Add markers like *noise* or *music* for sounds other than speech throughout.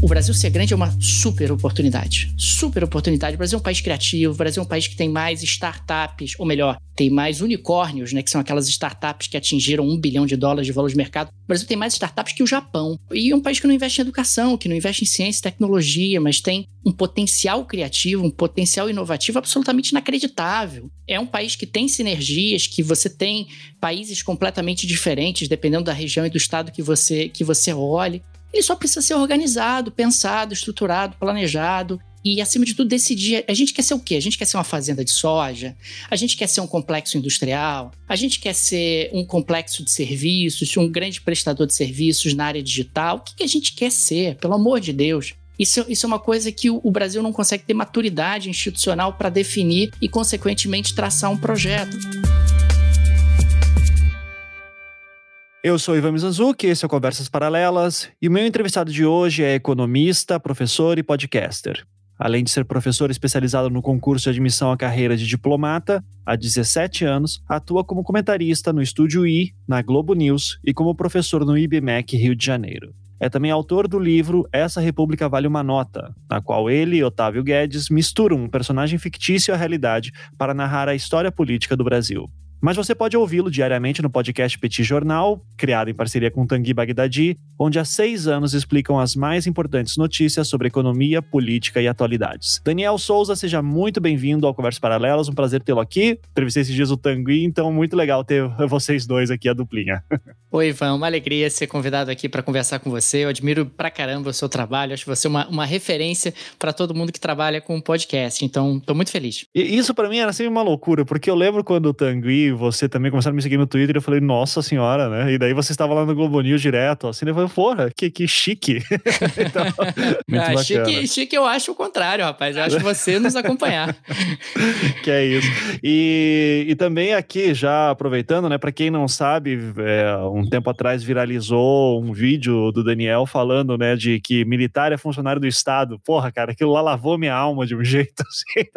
O Brasil ser grande é uma super oportunidade. Super oportunidade. O Brasil é um país criativo, o Brasil é um país que tem mais startups, ou melhor, tem mais unicórnios, né? Que são aquelas startups que atingiram um bilhão de dólares de valor de mercado. O Brasil tem mais startups que o Japão. E é um país que não investe em educação, que não investe em ciência e tecnologia, mas tem um potencial criativo, um potencial inovativo absolutamente inacreditável. É um país que tem sinergias, que você tem países completamente diferentes, dependendo da região e do estado que você, que você olhe. Ele só precisa ser organizado, pensado, estruturado, planejado e, acima de tudo, decidir. A gente quer ser o quê? A gente quer ser uma fazenda de soja? A gente quer ser um complexo industrial? A gente quer ser um complexo de serviços, um grande prestador de serviços na área digital? O que, a gente quer ser? Pelo amor de Deus. Isso, isso é uma coisa que o, o Brasil não consegue ter maturidade institucional para definir e, consequentemente, traçar um projeto. Eu sou Ivan Mizanzuki, esse é o Conversas Paralelas, e o meu entrevistado de hoje é economista, professor e podcaster. Além de ser professor especializado no concurso de admissão à carreira de diplomata, há 17 anos atua como comentarista no Estúdio I, na Globo News e como professor no IBMEC Rio de Janeiro. É também autor do livro Essa República Vale uma Nota, na qual ele e Otávio Guedes misturam um personagem fictício à realidade para narrar a história política do Brasil. Mas você pode ouvi-lo diariamente no podcast Petit Jornal, criado em parceria com Tanguy Bagdadi, onde há seis anos explicam as mais importantes notícias sobre economia, política e atualidades. Daniel Souza, seja muito bem-vindo ao Conversas Paralelas, um prazer tê-lo aqui. Entrevistei esses dias o Tanguy, então muito legal ter *laughs* vocês dois aqui, a duplinha. *laughs* Oi, Ivan, uma alegria ser convidado aqui para conversar com você. Eu admiro pra caramba o seu trabalho, acho você uma, uma referência para todo mundo que trabalha com podcast, então estou muito feliz. E isso para mim era sempre uma loucura, porque eu lembro quando o Tanguy você também começaram a me seguir no Twitter e eu falei, nossa senhora, né? E daí você estava lá no Globo News direto, assim, eu falei, porra, que, que chique. *laughs* então, *laughs* muito ah, chique, chique eu acho o contrário, rapaz. Eu acho você nos acompanhar. *laughs* que é isso. E, e também aqui, já aproveitando, né, para quem não sabe, é, um tempo atrás viralizou um vídeo do Daniel falando, né, de que militar é funcionário do Estado. Porra, cara, aquilo lá lavou minha alma de um jeito assim.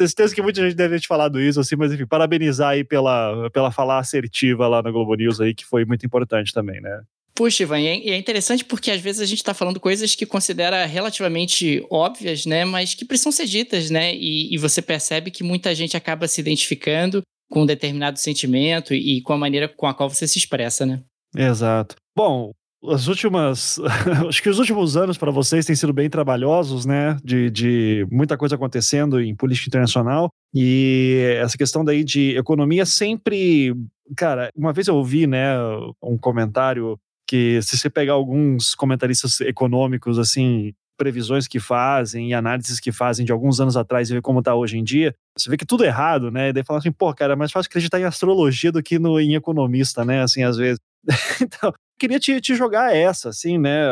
Tenho certeza que muita gente deve ter te falado isso, assim, mas enfim, parabenizar aí pela, pela fala assertiva lá na Globo News aí, que foi muito importante também, né? Puxa, Ivan, e é interessante porque às vezes a gente está falando coisas que considera relativamente óbvias, né? Mas que precisam ser ditas, né? E, e, você percebe que muita gente acaba se identificando com um determinado sentimento e com a maneira com a qual você se expressa, né? Exato. Bom, as últimas. *laughs* Acho que os últimos anos para vocês têm sido bem trabalhosos, né? De, de muita coisa acontecendo em política internacional. E essa questão daí de economia sempre. Cara, uma vez eu ouvi, né, um comentário que se você pegar alguns comentaristas econômicos, assim, previsões que fazem e análises que fazem de alguns anos atrás e ver como está hoje em dia, você vê que tudo é errado, né? E daí fala assim, pô, cara, é mais fácil acreditar em astrologia do que no, em economista, né? Assim, às vezes. *laughs* então, queria te, te jogar essa, assim, né?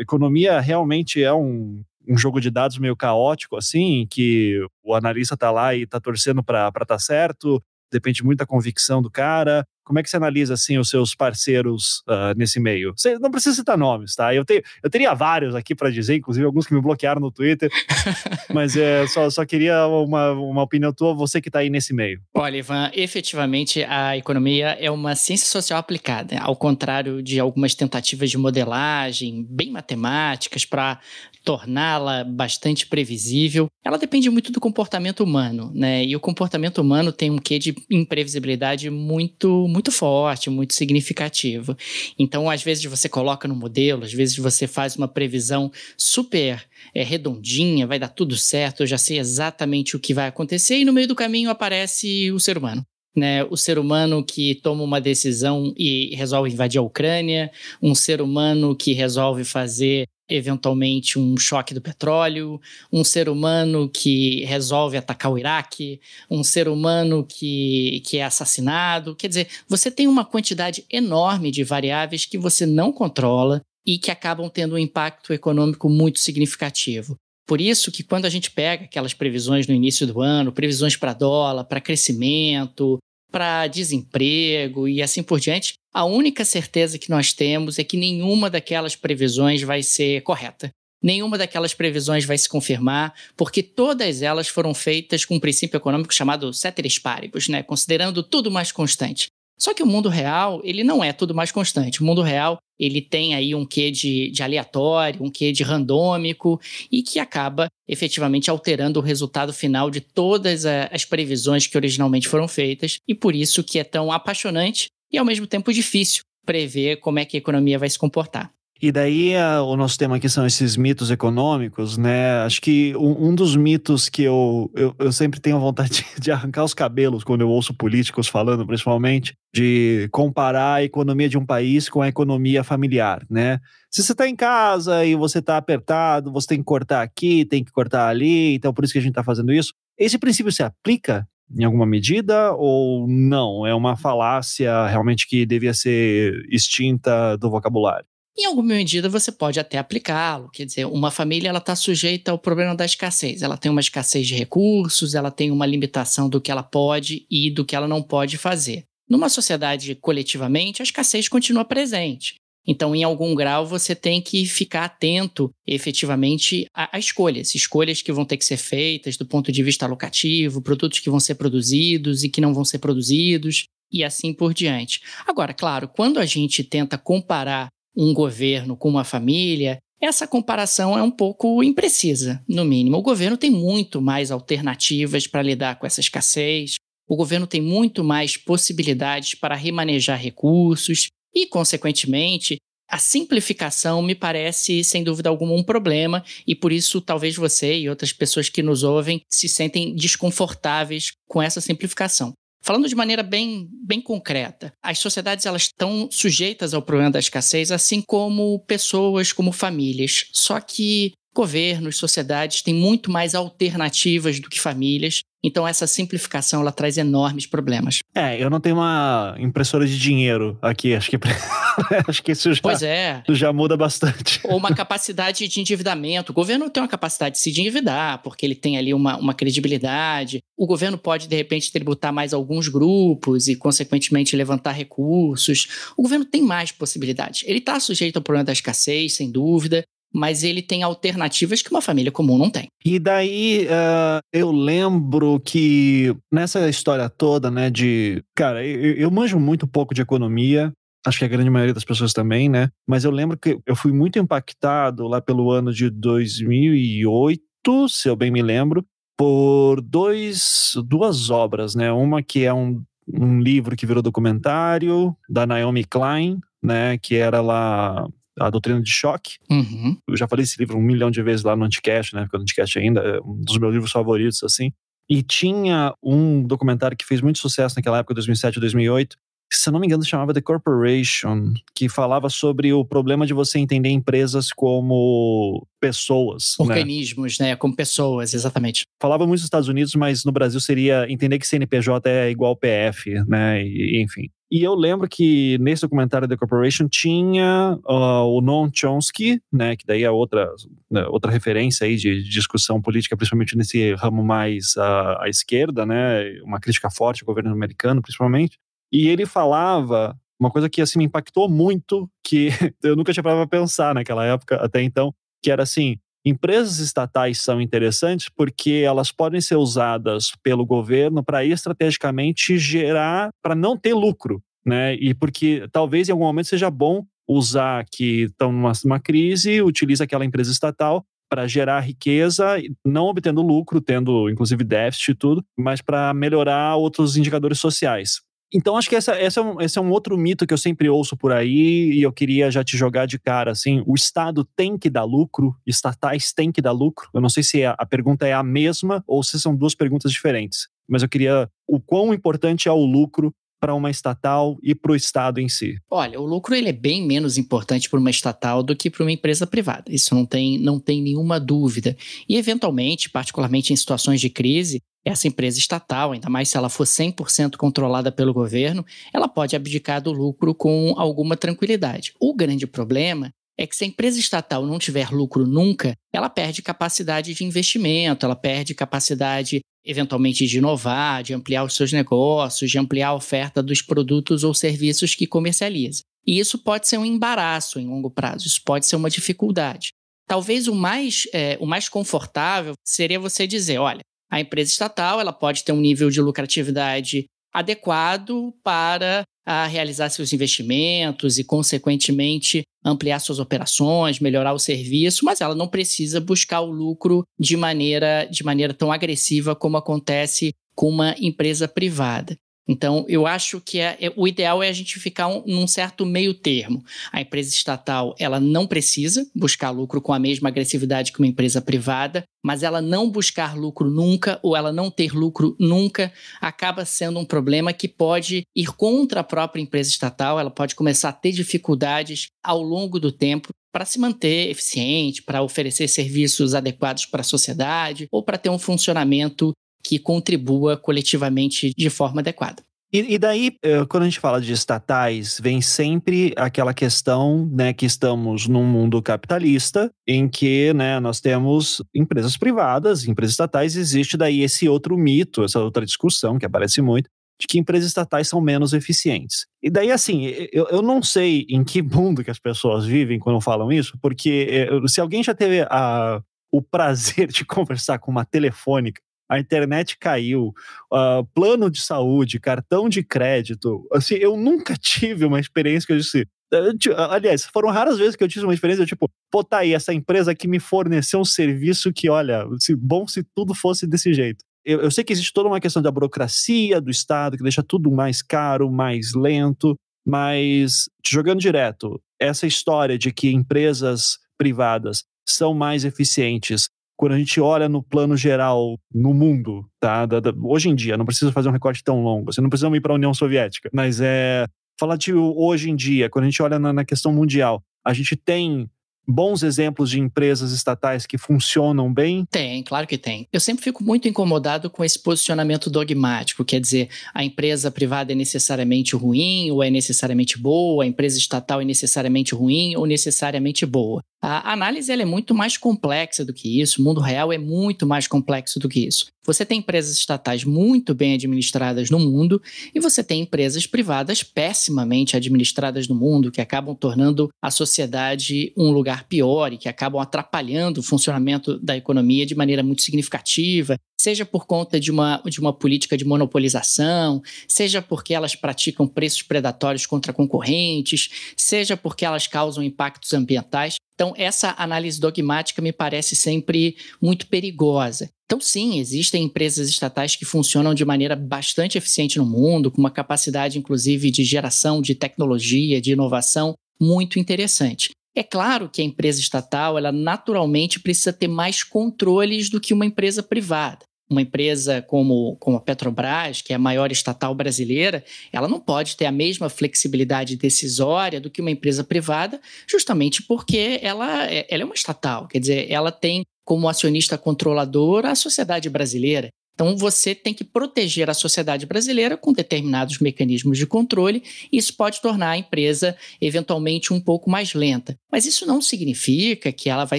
Economia realmente é um, um jogo de dados meio caótico, assim, que o analista tá lá e tá torcendo para estar tá certo, depende muito da convicção do cara. Como é que você analisa assim os seus parceiros uh, nesse meio? Você não precisa citar nomes, tá? Eu, tenho, eu teria vários aqui para dizer, inclusive alguns que me bloquearam no Twitter, *laughs* mas é, só, só queria uma, uma opinião tua, você que está aí nesse meio. Olha, Ivan, efetivamente a economia é uma ciência social aplicada, ao contrário de algumas tentativas de modelagem bem matemáticas para torná-la bastante previsível. Ela depende muito do comportamento humano, né? E o comportamento humano tem um quê de imprevisibilidade muito muito forte, muito significativo. Então, às vezes você coloca no modelo, às vezes você faz uma previsão super é, redondinha, vai dar tudo certo, eu já sei exatamente o que vai acontecer, e no meio do caminho aparece o ser humano. Né, o ser humano que toma uma decisão e resolve invadir a Ucrânia, um ser humano que resolve fazer eventualmente um choque do petróleo, um ser humano que resolve atacar o Iraque, um ser humano que, que é assassinado. Quer dizer, você tem uma quantidade enorme de variáveis que você não controla e que acabam tendo um impacto econômico muito significativo. Por isso que quando a gente pega aquelas previsões no início do ano, previsões para dólar, para crescimento, para desemprego e assim por diante, a única certeza que nós temos é que nenhuma daquelas previsões vai ser correta. nenhuma daquelas previsões vai se confirmar, porque todas elas foram feitas com um princípio econômico chamado ceteris paribus, né? considerando tudo mais constante. Só que o mundo real, ele não é tudo mais constante. O mundo real, ele tem aí um quê de, de aleatório, um quê de randômico, e que acaba efetivamente alterando o resultado final de todas as previsões que originalmente foram feitas, e por isso que é tão apaixonante e ao mesmo tempo difícil prever como é que a economia vai se comportar. E daí a, o nosso tema aqui são esses mitos econômicos, né? Acho que um, um dos mitos que eu, eu, eu, sempre tenho vontade de arrancar os cabelos quando eu ouço políticos falando, principalmente, de comparar a economia de um país com a economia familiar, né? Se você está em casa e você está apertado, você tem que cortar aqui, tem que cortar ali, então por isso que a gente está fazendo isso. Esse princípio se aplica em alguma medida ou não? É uma falácia realmente que devia ser extinta do vocabulário? Em alguma medida você pode até aplicá-lo. Quer dizer, uma família ela está sujeita ao problema da escassez. Ela tem uma escassez de recursos, ela tem uma limitação do que ela pode e do que ela não pode fazer. Numa sociedade coletivamente, a escassez continua presente. Então, em algum grau, você tem que ficar atento efetivamente a, escolhas, escolhas que vão ter que ser feitas do ponto de vista alocativo, produtos que vão ser produzidos e que não vão ser produzidos, e assim por diante. Agora, claro, quando a gente tenta comparar um governo com uma família, essa comparação é um pouco imprecisa, no mínimo. O governo tem muito mais alternativas para lidar com essa escassez, o governo tem muito mais possibilidades para remanejar recursos e, consequentemente, a simplificação me parece, sem dúvida alguma, um problema, e por isso talvez você e outras pessoas que nos ouvem se sentem desconfortáveis com essa simplificação. Falando de maneira bem, bem concreta, as sociedades elas estão sujeitas ao problema da escassez, assim como pessoas, como famílias. Só que governos, sociedades têm muito mais alternativas do que famílias então essa simplificação ela traz enormes problemas. É, eu não tenho uma impressora de dinheiro aqui, acho que *laughs* acho que isso já, pois é. já muda bastante. Ou uma capacidade de endividamento. O governo tem uma capacidade de se endividar, porque ele tem ali uma, uma credibilidade. O governo pode, de repente, tributar mais alguns grupos e, consequentemente, levantar recursos. O governo tem mais possibilidades. Ele está sujeito ao problema da escassez, sem dúvida mas ele tem alternativas que uma família comum não tem. E daí uh, eu lembro que nessa história toda, né, de. Cara, eu, eu manjo muito pouco de economia, acho que a grande maioria das pessoas também, né? Mas eu lembro que eu fui muito impactado lá pelo ano de 2008, se eu bem me lembro, por dois, duas obras, né? Uma que é um, um livro que virou documentário da Naomi Klein, né? Que era lá a Doutrina de Choque. Uhum. Eu já falei esse livro um milhão de vezes lá no Anticast, né? Porque o Anticast ainda é um dos meus livros favoritos, assim. E tinha um documentário que fez muito sucesso naquela época, 2007, 2008, que, se não me engano, chamava The Corporation, que falava sobre o problema de você entender empresas como pessoas. Né? Organismos, né? né? Como pessoas, exatamente. Falava muito nos Estados Unidos, mas no Brasil seria entender que CNPJ é igual PF, né? E, enfim. E eu lembro que nesse documentário The Corporation tinha uh, o Noam Chomsky, né, que daí é outra, né, outra referência aí de, de, discussão política, principalmente nesse ramo mais uh, à esquerda, né, uma crítica forte ao governo americano, principalmente. E ele falava uma coisa que assim me impactou muito, que *laughs* eu nunca tinha parado para pensar naquela época até então, que era assim, Empresas estatais são interessantes porque elas podem ser usadas pelo governo para estrategicamente gerar, para não ter lucro, né? E porque talvez em algum momento seja bom usar que estão numa, numa crise, utiliza aquela empresa estatal para gerar riqueza, não obtendo lucro, tendo inclusive déficit e tudo, mas para melhorar outros indicadores sociais. Então, acho que essa, essa é esse é um outro mito que eu sempre ouço por aí e eu queria já te jogar de cara, assim, o Estado tem que dar lucro, estatais têm que dar lucro. Eu não sei se a, a pergunta é a mesma ou se são duas perguntas diferentes, mas eu queria o quão importante é o lucro para uma estatal e para o Estado em si? Olha, o lucro ele é bem menos importante para uma estatal do que para uma empresa privada. Isso não tem, não tem nenhuma dúvida. E, eventualmente, particularmente em situações de crise, essa empresa estatal, ainda mais se ela for 100% controlada pelo governo, ela pode abdicar do lucro com alguma tranquilidade. O grande problema é que se a empresa estatal não tiver lucro nunca, ela perde capacidade de investimento, ela perde capacidade, eventualmente, de inovar, de ampliar os seus negócios, de ampliar a oferta dos produtos ou serviços que comercializa. E isso pode ser um embaraço em longo prazo, isso pode ser uma dificuldade. Talvez o mais, é, o mais confortável seria você dizer: olha, a empresa estatal ela pode ter um nível de lucratividade adequado para a realizar seus investimentos e, consequentemente, ampliar suas operações, melhorar o serviço, mas ela não precisa buscar o lucro de maneira, de maneira tão agressiva como acontece com uma empresa privada. Então, eu acho que é, é, o ideal é a gente ficar um, num certo meio termo. A empresa estatal, ela não precisa buscar lucro com a mesma agressividade que uma empresa privada, mas ela não buscar lucro nunca ou ela não ter lucro nunca acaba sendo um problema que pode ir contra a própria empresa estatal, ela pode começar a ter dificuldades ao longo do tempo para se manter eficiente, para oferecer serviços adequados para a sociedade ou para ter um funcionamento que contribua coletivamente de forma adequada. E, e, daí, eh, quando a gente fala de estatais, vem sempre aquela questão, né, que estamos num mundo capitalista, em que, né, nós temos empresas privadas, empresas estatais, existe daí esse outro mito, essa outra discussão que aparece muito, de que empresas estatais são menos eficientes. E daí, assim, eu, eu não sei em que *laughs* mundo que as pessoas vivem quando falam isso, porque eh, se alguém já teve a, o prazer de *laughs* conversar com uma telefônica a internet caiu, uh, plano de saúde, cartão de crédito. Assim, eu nunca *laughs* tive uma experiência que eu disse. Eh, aliás, foram raras vezes que eu tive uma experiência, tipo, pô, tá aí, essa empresa que me forneceu um serviço que, olha, se, bom se tudo fosse desse jeito. Eu, eu sei que existe toda uma questão da burocracia do Estado, que deixa tudo mais caro, mais lento, mas, jogando direto, essa história de que empresas privadas são mais eficientes quando a gente olha no plano geral no mundo, tá? Da, da, hoje em dia, não precisa fazer um recorte tão longo, você não precisa ir para a União Soviética, mas é falar de hoje em dia, quando a gente olha na, na questão mundial, a gente tem bons exemplos de empresas estatais que funcionam bem? Tem, claro que tem. Eu sempre fico muito incomodado com esse posicionamento dogmático, quer dizer, a empresa privada é necessariamente ruim ou é necessariamente boa, a empresa estatal é necessariamente ruim ou necessariamente boa. A análise é muito mais complexa do que isso, o mundo real é muito mais complexo do que isso. Você tem empresas estatais muito bem administradas no mundo e você tem empresas privadas pessimamente administradas no mundo, que acabam tornando a sociedade um lugar pior e que acabam atrapalhando o funcionamento da economia de maneira muito significativa seja por conta de uma, de uma política de monopolização, seja porque elas praticam preços predatórios contra concorrentes, seja porque elas causam impactos ambientais. Então, essa análise dogmática me parece sempre muito perigosa. Então, sim, existem empresas estatais que funcionam de maneira bastante eficiente no mundo, com uma capacidade, inclusive, de geração de tecnologia, de inovação muito interessante. É claro que a empresa estatal, ela naturalmente precisa ter mais controles do que uma empresa privada uma empresa como, como a Petrobras, que é a maior estatal brasileira, ela não pode ter a mesma flexibilidade decisória do que uma empresa privada, justamente porque ela, é, ela é uma estatal. Quer dizer, ela tem como acionista controlador a sociedade brasileira. Então, você tem que proteger a sociedade brasileira com determinados mecanismos de controle, e isso pode tornar a empresa eventualmente um pouco mais lenta. Mas isso não significa que ela vai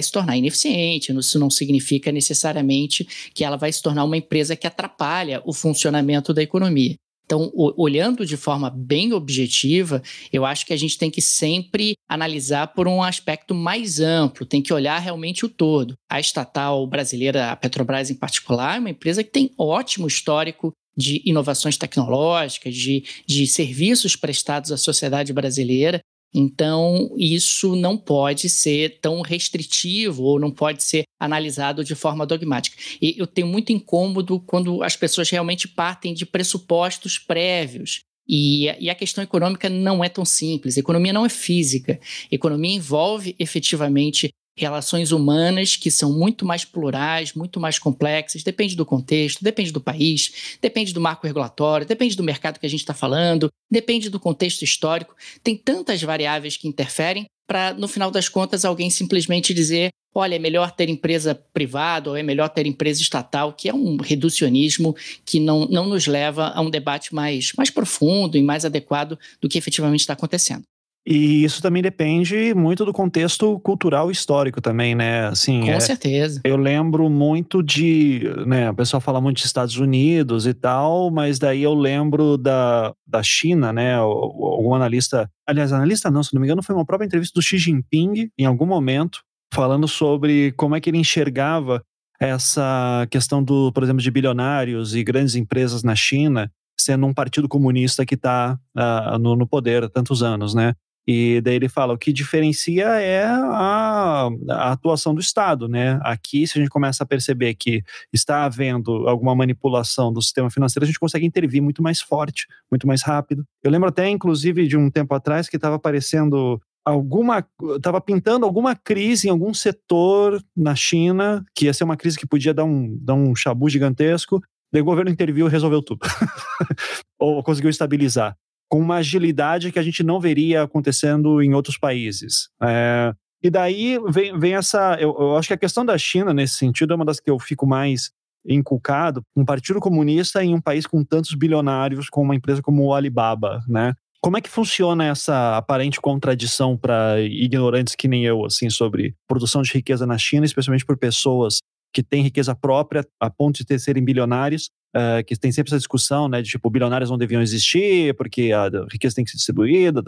se tornar ineficiente, isso não significa necessariamente que ela vai se tornar uma empresa que atrapalha o funcionamento da economia. Então, olhando de forma bem objetiva, eu acho que a gente tem que sempre analisar por um aspecto mais amplo, tem que olhar realmente o todo. A estatal brasileira, a Petrobras em particular, é uma empresa que tem ótimo histórico de inovações tecnológicas, de, de serviços prestados à sociedade brasileira. Então, isso não pode ser tão restritivo ou não pode ser analisado de forma dogmática. E eu tenho muito incômodo quando as pessoas realmente partem de pressupostos prévios. E, e a questão econômica não é tão simples. Economia não é física. Economia envolve efetivamente relações humanas que são muito mais plurais, muito mais complexas, depende do contexto, depende do país, depende do marco regulatório, depende do mercado que a gente está falando, depende do contexto histórico. Tem tantas variáveis que interferem para, no final das contas, alguém simplesmente dizer: olha, é melhor ter empresa privada ou é melhor ter empresa estatal, que é um reducionismo que não, não nos leva a um debate mais, mais profundo e mais adequado do que efetivamente está acontecendo. E isso também depende muito do contexto cultural e histórico também, né? Assim, Com é, certeza. Eu lembro muito de, né, o pessoal fala muito de Estados Unidos e tal, mas daí eu lembro da, da China, né? Algum analista, aliás, analista não, se não me engano, foi uma própria entrevista do Xi Jinping em algum momento, falando sobre como é que ele enxergava essa questão do, por exemplo, de bilionários e grandes empresas na China sendo um partido comunista que está uh, ah, no, no, poder há tantos anos, né? E daí ele fala, o que diferencia é a, a, atuação do Estado, né? Aqui, se a gente começa a perceber que está havendo alguma manipulação do sistema financeiro, a gente consegue intervir muito mais forte, muito mais rápido. Eu lembro até, inclusive, de um tempo atrás que estava aparecendo alguma estava pintando alguma crise em algum setor na China, que ia ser uma crise que podia dar um, dar um chabu gigantesco. Daí o governo interviu e resolveu tudo. *laughs* Ou conseguiu estabilizar com uma agilidade que a gente não veria acontecendo em outros países. É, e daí vem, vem essa. Eu, eu, acho que a questão da China, nesse sentido, é uma das que eu fico mais inculcado. Um partido comunista em um país com tantos bilionários, com uma empresa como o Alibaba, né? Como é que funciona essa aparente contradição para ignorantes que nem eu, assim, sobre produção de riqueza na China, especialmente por pessoas que têm riqueza própria a ponto de serem bilionários, uh, que tem sempre essa discussão, né, de tipo, bilionários não deviam existir, porque a riqueza tem que ser distribuída,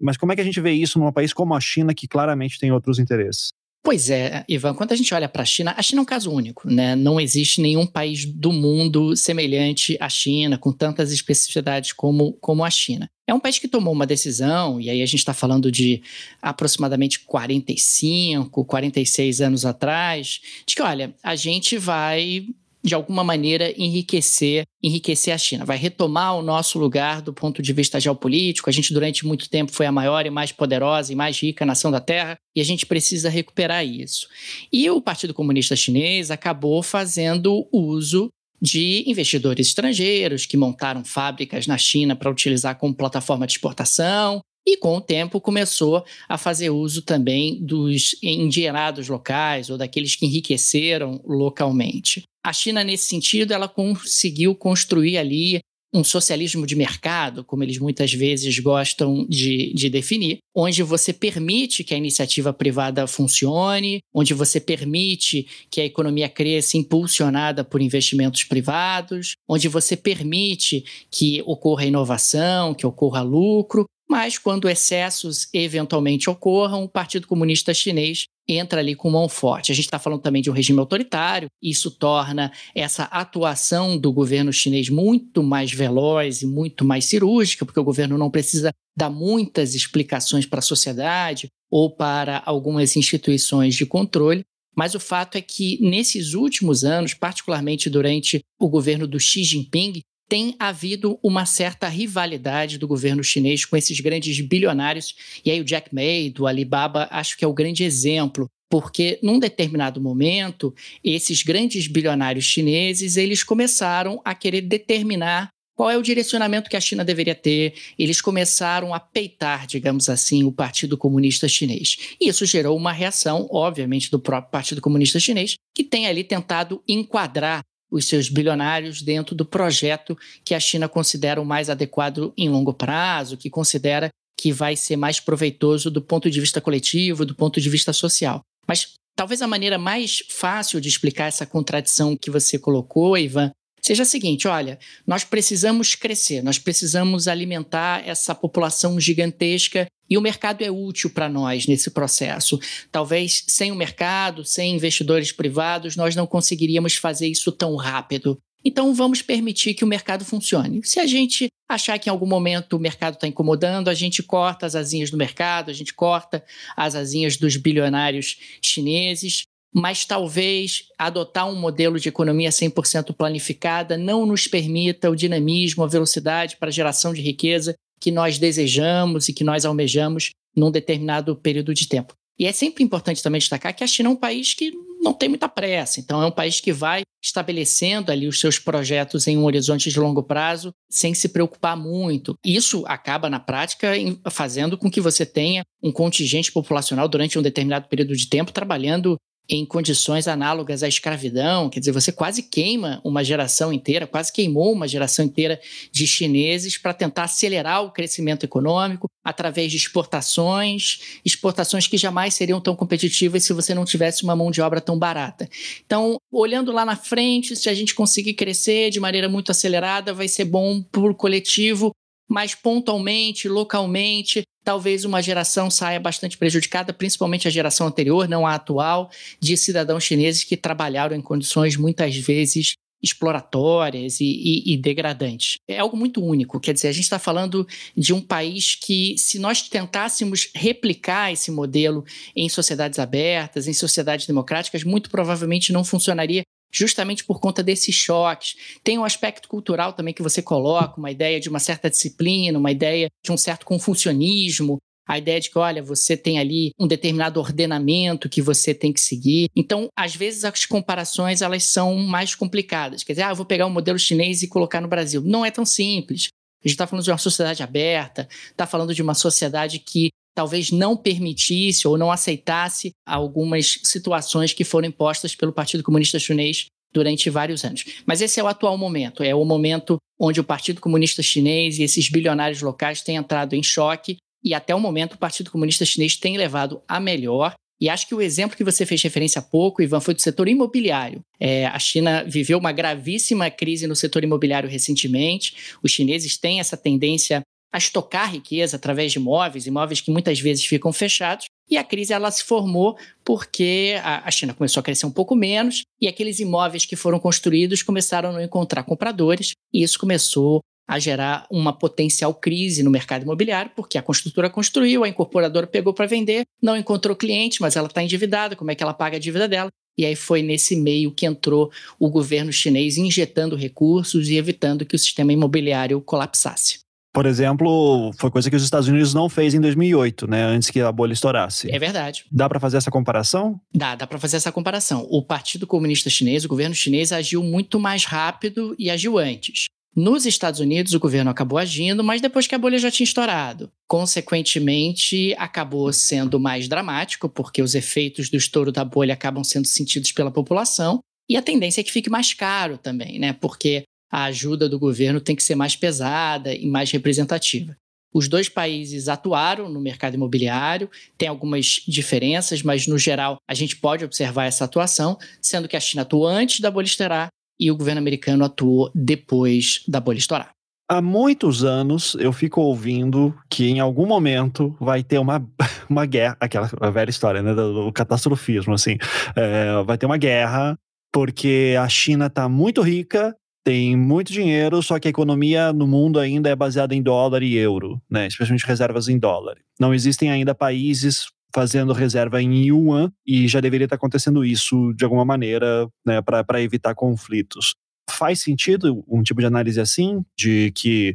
mas como é que a gente vê isso num país como a China, que claramente tem outros interesses? Pois é, Ivan, quando a gente olha para a China, a China é um caso único, né? Não existe nenhum país do mundo semelhante à China, com tantas especificidades como, como a China. É um país que tomou uma decisão, e aí a gente está falando de aproximadamente 45, 46 anos atrás, de que, olha, a gente vai de alguma maneira enriquecer, enriquecer a China, vai retomar o nosso lugar do ponto de vista geopolítico. A gente durante muito tempo foi a maior e mais poderosa e mais rica nação da Terra, e a gente precisa recuperar isso. E o Partido Comunista Chinês acabou fazendo uso de investidores estrangeiros que montaram fábricas na China para utilizar como plataforma de exportação, e com o tempo começou a fazer uso também dos endinheirados locais ou daqueles que enriqueceram localmente. A China, nesse sentido, ela conseguiu construir ali um socialismo de mercado, como eles muitas vezes gostam de, de, definir, onde você permite que a iniciativa privada funcione, onde você permite que a economia cresça impulsionada por investimentos privados, onde você permite que ocorra inovação, que ocorra lucro, mas quando excessos eventualmente ocorram, o Partido Comunista Chinês entra ali com mão forte. A gente está falando também de um regime autoritário, isso torna essa atuação do governo chinês muito mais veloz e muito mais cirúrgica, porque o governo não precisa dar muitas explicações para a sociedade ou para algumas instituições de controle. Mas o fato é que, nesses últimos anos, particularmente durante o governo do Xi Jinping, tem havido uma certa rivalidade do governo chinês com esses grandes bilionários. E aí o Jack Ma do Alibaba acho que é o grande exemplo, porque num determinado momento, esses grandes bilionários chineses, eles começaram a querer determinar qual é o direcionamento que a China deveria ter. Eles começaram a peitar, digamos assim, o Partido Comunista Chinês. E isso gerou uma reação, obviamente, do próprio Partido Comunista Chinês, que tem ali tentado enquadrar os seus bilionários dentro do projeto que a China considera o mais adequado em longo prazo, que considera que vai ser mais proveitoso do ponto de vista coletivo, do ponto de vista social. Mas talvez a maneira mais fácil de explicar essa contradição que você colocou, Ivan, seja a seguinte: olha, nós precisamos crescer, nós precisamos alimentar essa população gigantesca e o mercado é útil para nós nesse processo. Talvez sem o mercado, sem investidores privados, nós não conseguiríamos fazer isso tão rápido. Então vamos permitir que o mercado funcione. Se a gente achar que em algum momento o mercado está incomodando, a gente corta as asinhas do mercado, a gente corta as asinhas dos bilionários chineses mas talvez adotar um modelo de economia 100% planificada não nos permita o dinamismo, a velocidade para a geração de riqueza que nós desejamos e que nós almejamos num determinado período de tempo. E é sempre importante também destacar que a China é um país que não tem muita pressa, então é um país que vai estabelecendo ali os seus projetos em um horizonte de longo prazo sem se preocupar muito. Isso acaba na prática fazendo com que você tenha um contingente populacional durante um determinado período de tempo trabalhando em condições análogas à escravidão, quer dizer, você quase queima uma geração inteira, quase queimou uma geração inteira de chineses para tentar acelerar o crescimento econômico através de exportações, exportações que jamais seriam tão competitivas se você não tivesse uma mão de obra tão barata. Então, olhando lá na frente, se a gente conseguir crescer de maneira muito acelerada, vai ser bom para o coletivo, mas pontualmente, localmente, talvez uma geração saia bastante prejudicada, principalmente a geração anterior, não a atual, de cidadãos chineses que trabalharam em condições muitas vezes exploratórias e, e, e, degradantes. É algo muito único. Quer dizer, a gente está falando de um país que, se nós tentássemos replicar esse modelo em sociedades abertas, em sociedades democráticas, muito provavelmente não funcionaria. Justamente por conta desses choques. Tem um aspecto cultural também que você coloca, uma ideia de uma certa disciplina, uma ideia de um certo confucionismo, a ideia de que, olha, você tem ali um determinado ordenamento que você tem que seguir. Então, às vezes as comparações elas são mais complicadas. Quer dizer, ah, vou pegar um modelo chinês e colocar no Brasil. Não é tão simples. A gente está falando de uma sociedade aberta, está falando de uma sociedade que talvez não permitisse ou não aceitasse algumas situações que foram impostas pelo Partido Comunista Chinês durante vários anos. Mas esse é o atual momento, é o momento onde o Partido Comunista Chinês e esses bilionários locais têm entrado em choque e até o momento o Partido Comunista Chinês tem levado a melhor. E acho que o exemplo que você fez referência há pouco, Ivan, foi do setor imobiliário. É, a China viveu uma gravíssima crise no setor imobiliário recentemente. Os chineses têm essa tendência a estocar riqueza através de imóveis, imóveis que muitas vezes ficam fechados. E a crise ela se formou porque a China começou a crescer um pouco menos e aqueles imóveis que foram construídos começaram a não encontrar compradores e isso começou a gerar uma potencial crise no mercado imobiliário, porque a construtora construiu, a incorporadora pegou para vender, não encontrou cliente, mas ela está endividada, como é que ela paga a dívida dela? E aí foi nesse meio que entrou o governo chinês injetando recursos e evitando que o sistema imobiliário colapsasse. Por exemplo, foi coisa que os Estados Unidos não fez em 2008, né, antes que a bolha estourasse. É verdade. Dá para fazer essa comparação? Dá, dá para fazer essa comparação. O Partido Comunista Chinês, o governo chinês agiu muito mais rápido e agiu antes. Nos Estados Unidos, o governo acabou agindo, mas depois que a bolha já tinha estourado. Consequentemente, acabou sendo mais dramático, porque os efeitos do estouro da bolha acabam sendo sentidos pela população. E a tendência é que fique mais caro também, né? Porque a ajuda do governo tem que ser mais pesada e mais representativa. Os dois países atuaram no mercado imobiliário, tem algumas diferenças, mas no geral a gente pode observar essa atuação, sendo que a China atuou antes da bolha estourar e o governo americano atuou depois da bolha estourar. Há muitos anos eu fico ouvindo que em algum momento vai ter uma, *laughs* uma guerra, aquela velha história né, do, catastrofismo, assim, é, vai ter uma guerra porque a China está muito rica, tem muito dinheiro, só que a economia no mundo ainda é baseada em dólar e euro, né, especialmente reservas em dólar. Não existem ainda países fazendo reserva em yuan e já deveria estar acontecendo isso de alguma maneira né, para evitar conflitos. Faz sentido um tipo de análise assim, de que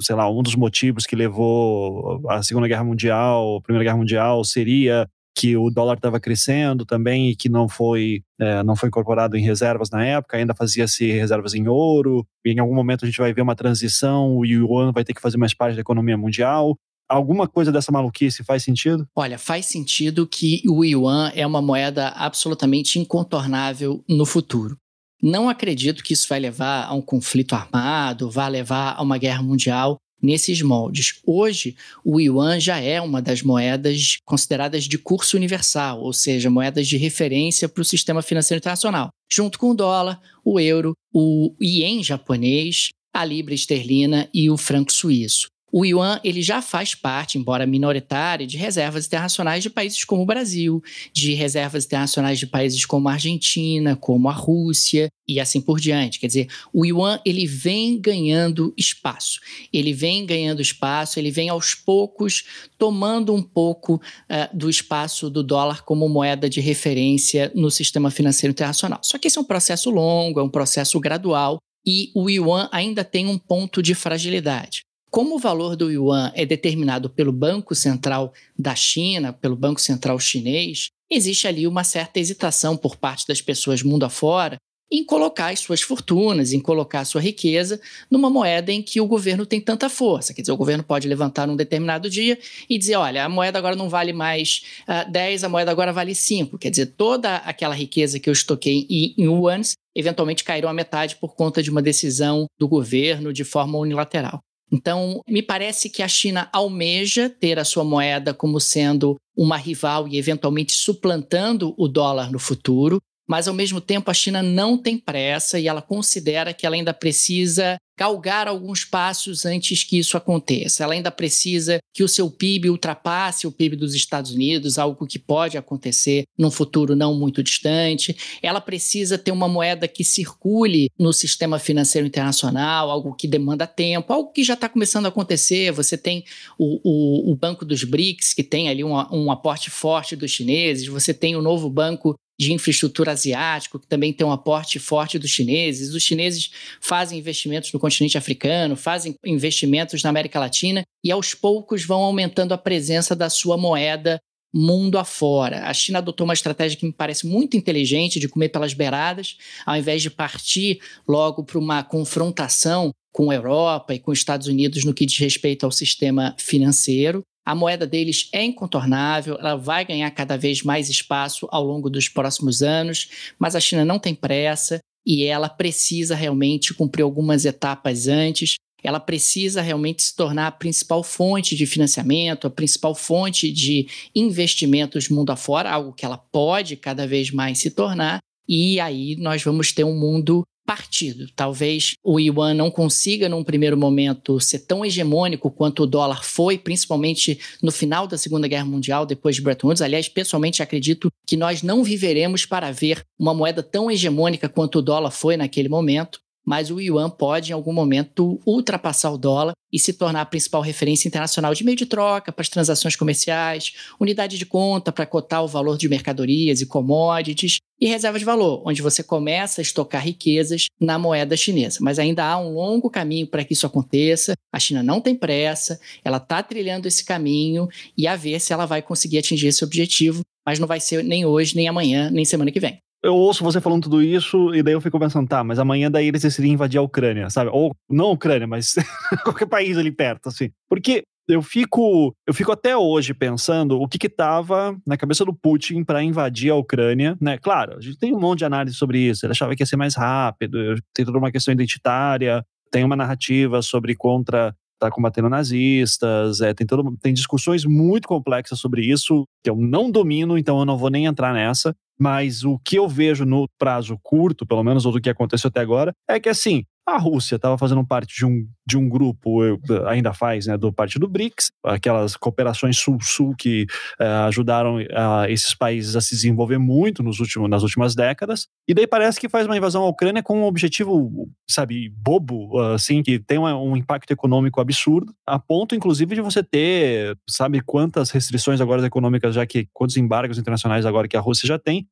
sei lá, um dos motivos que levou a Segunda Guerra Mundial, a Primeira Guerra Mundial, seria que o dólar estava crescendo também e que não foi, é, não foi incorporado em reservas na época, ainda fazia-se reservas em ouro, e em algum momento a gente vai ver uma transição, o yuan vai ter que fazer mais parte da economia mundial alguma coisa dessa maluquice faz sentido? Olha, faz sentido que o yuan é uma moeda absolutamente incontornável no futuro. Não acredito que isso vai levar a um conflito armado, vai levar a uma guerra mundial nesses moldes. Hoje, o yuan já é uma das moedas consideradas de curso universal, ou seja, moedas de referência para o sistema financeiro internacional, junto com o dólar, o euro, o ien japonês, a libra esterlina e o franco suíço. O yuan ele já faz parte, embora minoritário, de reservas internacionais de países como o Brasil, de reservas internacionais de países como a Argentina, como a Rússia e assim por diante. Quer dizer, o yuan ele vem ganhando espaço. Ele vem ganhando espaço, ele vem aos poucos tomando um pouco uh, do espaço do dólar como moeda de referência no sistema financeiro internacional. Só que esse é um processo longo, é um processo gradual e o yuan ainda tem um ponto de fragilidade. Como o valor do yuan é determinado pelo Banco Central da China, pelo Banco Central chinês, existe ali uma certa hesitação por parte das pessoas mundo afora em colocar as suas fortunas, em colocar a sua riqueza numa moeda em que o governo tem tanta força. Quer dizer, o governo pode levantar num determinado dia e dizer: olha, a moeda agora não vale mais uh, ah, 10, a moeda agora vale 5. Quer dizer, toda aquela riqueza que eu estoquei em, em yuans eventualmente cairão a metade por conta de uma decisão do governo de forma unilateral. Então, me parece que a China almeja ter a sua moeda como sendo uma rival e eventualmente suplantando o dólar no futuro, mas ao mesmo tempo a China não tem pressa e ela considera que ela ainda precisa galgar alguns passos antes que isso aconteça. Ela ainda precisa que o seu PIB ultrapasse o PIB dos Estados Unidos, algo que pode acontecer num futuro não muito distante. Ela precisa ter uma moeda que circule no sistema financeiro internacional, algo que demanda tempo, algo que já está começando a acontecer. Você tem o, o, o, Banco dos BRICS, que tem ali um, um aporte forte dos chineses, você tem o novo Banco de infraestrutura asiático, que também tem um aporte forte dos chineses. Os chineses fazem investimentos no continente africano, fazem investimentos na América Latina e aos poucos vão aumentando a presença da sua moeda mundo afora. A China adotou uma estratégia que me parece muito inteligente de comer pelas beiradas, ao invés de partir logo para uma confrontação com a Europa e com os Estados Unidos no que diz respeito ao sistema financeiro. A moeda deles é incontornável, ela vai ganhar cada vez mais espaço ao longo dos próximos anos, mas a China não tem pressa e ela precisa realmente cumprir algumas etapas antes. Ela precisa realmente se tornar a principal fonte de financiamento, a principal fonte de investimentos mundo afora, algo que ela pode cada vez mais se tornar. E aí nós vamos ter um mundo partido. Talvez o yuan não consiga, num primeiro momento, ser tão hegemônico quanto o dólar foi, principalmente no final da Segunda Guerra Mundial, depois de Bretton Woods. Aliás, pessoalmente acredito que nós não viveremos para ver uma moeda tão hegemônica quanto o dólar foi naquele momento mas o yuan pode, em algum momento, ultrapassar o dólar e se tornar a principal referência internacional de meio de troca para as transações comerciais, unidade de conta para cotar o valor de mercadorias e commodities, e reserva de valor, onde você começa a estocar riquezas na moeda chinesa. Mas ainda há um longo caminho para que isso aconteça. A China não tem pressa, ela está trilhando esse caminho e a ver se ela vai conseguir atingir esse objetivo, mas não vai ser nem hoje, nem amanhã, nem semana que vem eu ouço você falando tudo isso e daí eu fico pensando, tá, mas amanhã daí eles decidem invadir a Ucrânia, sabe? Ou não a Ucrânia, mas *laughs* qualquer país ali perto, assim. Porque eu fico, eu fico até hoje pensando o que que tava na cabeça do Putin para invadir a Ucrânia, né? Claro, a gente tem um monte de análise sobre isso. Ele achava que ia ser mais rápido, tem toda uma questão identitária, tem uma narrativa sobre contra tá combatendo nazistas, é, tem, todo, tem discussões muito complexas sobre isso que eu não domino, então eu não vou nem entrar nessa. Mas o que eu vejo no prazo curto, pelo menos, ou do que aconteceu até agora, é que assim, a Rússia estava fazendo parte de um, de um grupo, ainda faz, né, do parte do BRICS, aquelas cooperações sul-sul que uh, ajudaram uh, esses países a se desenvolver muito nos últimos, nas últimas décadas. E daí parece que faz uma invasão à Ucrânia com um objetivo, sabe, bobo, assim, que tem um, um impacto econômico absurdo, a ponto, inclusive, de você ter, sabe, quantas restrições agora econômicas, já que quantos embargos internacionais agora que a Rússia já tem,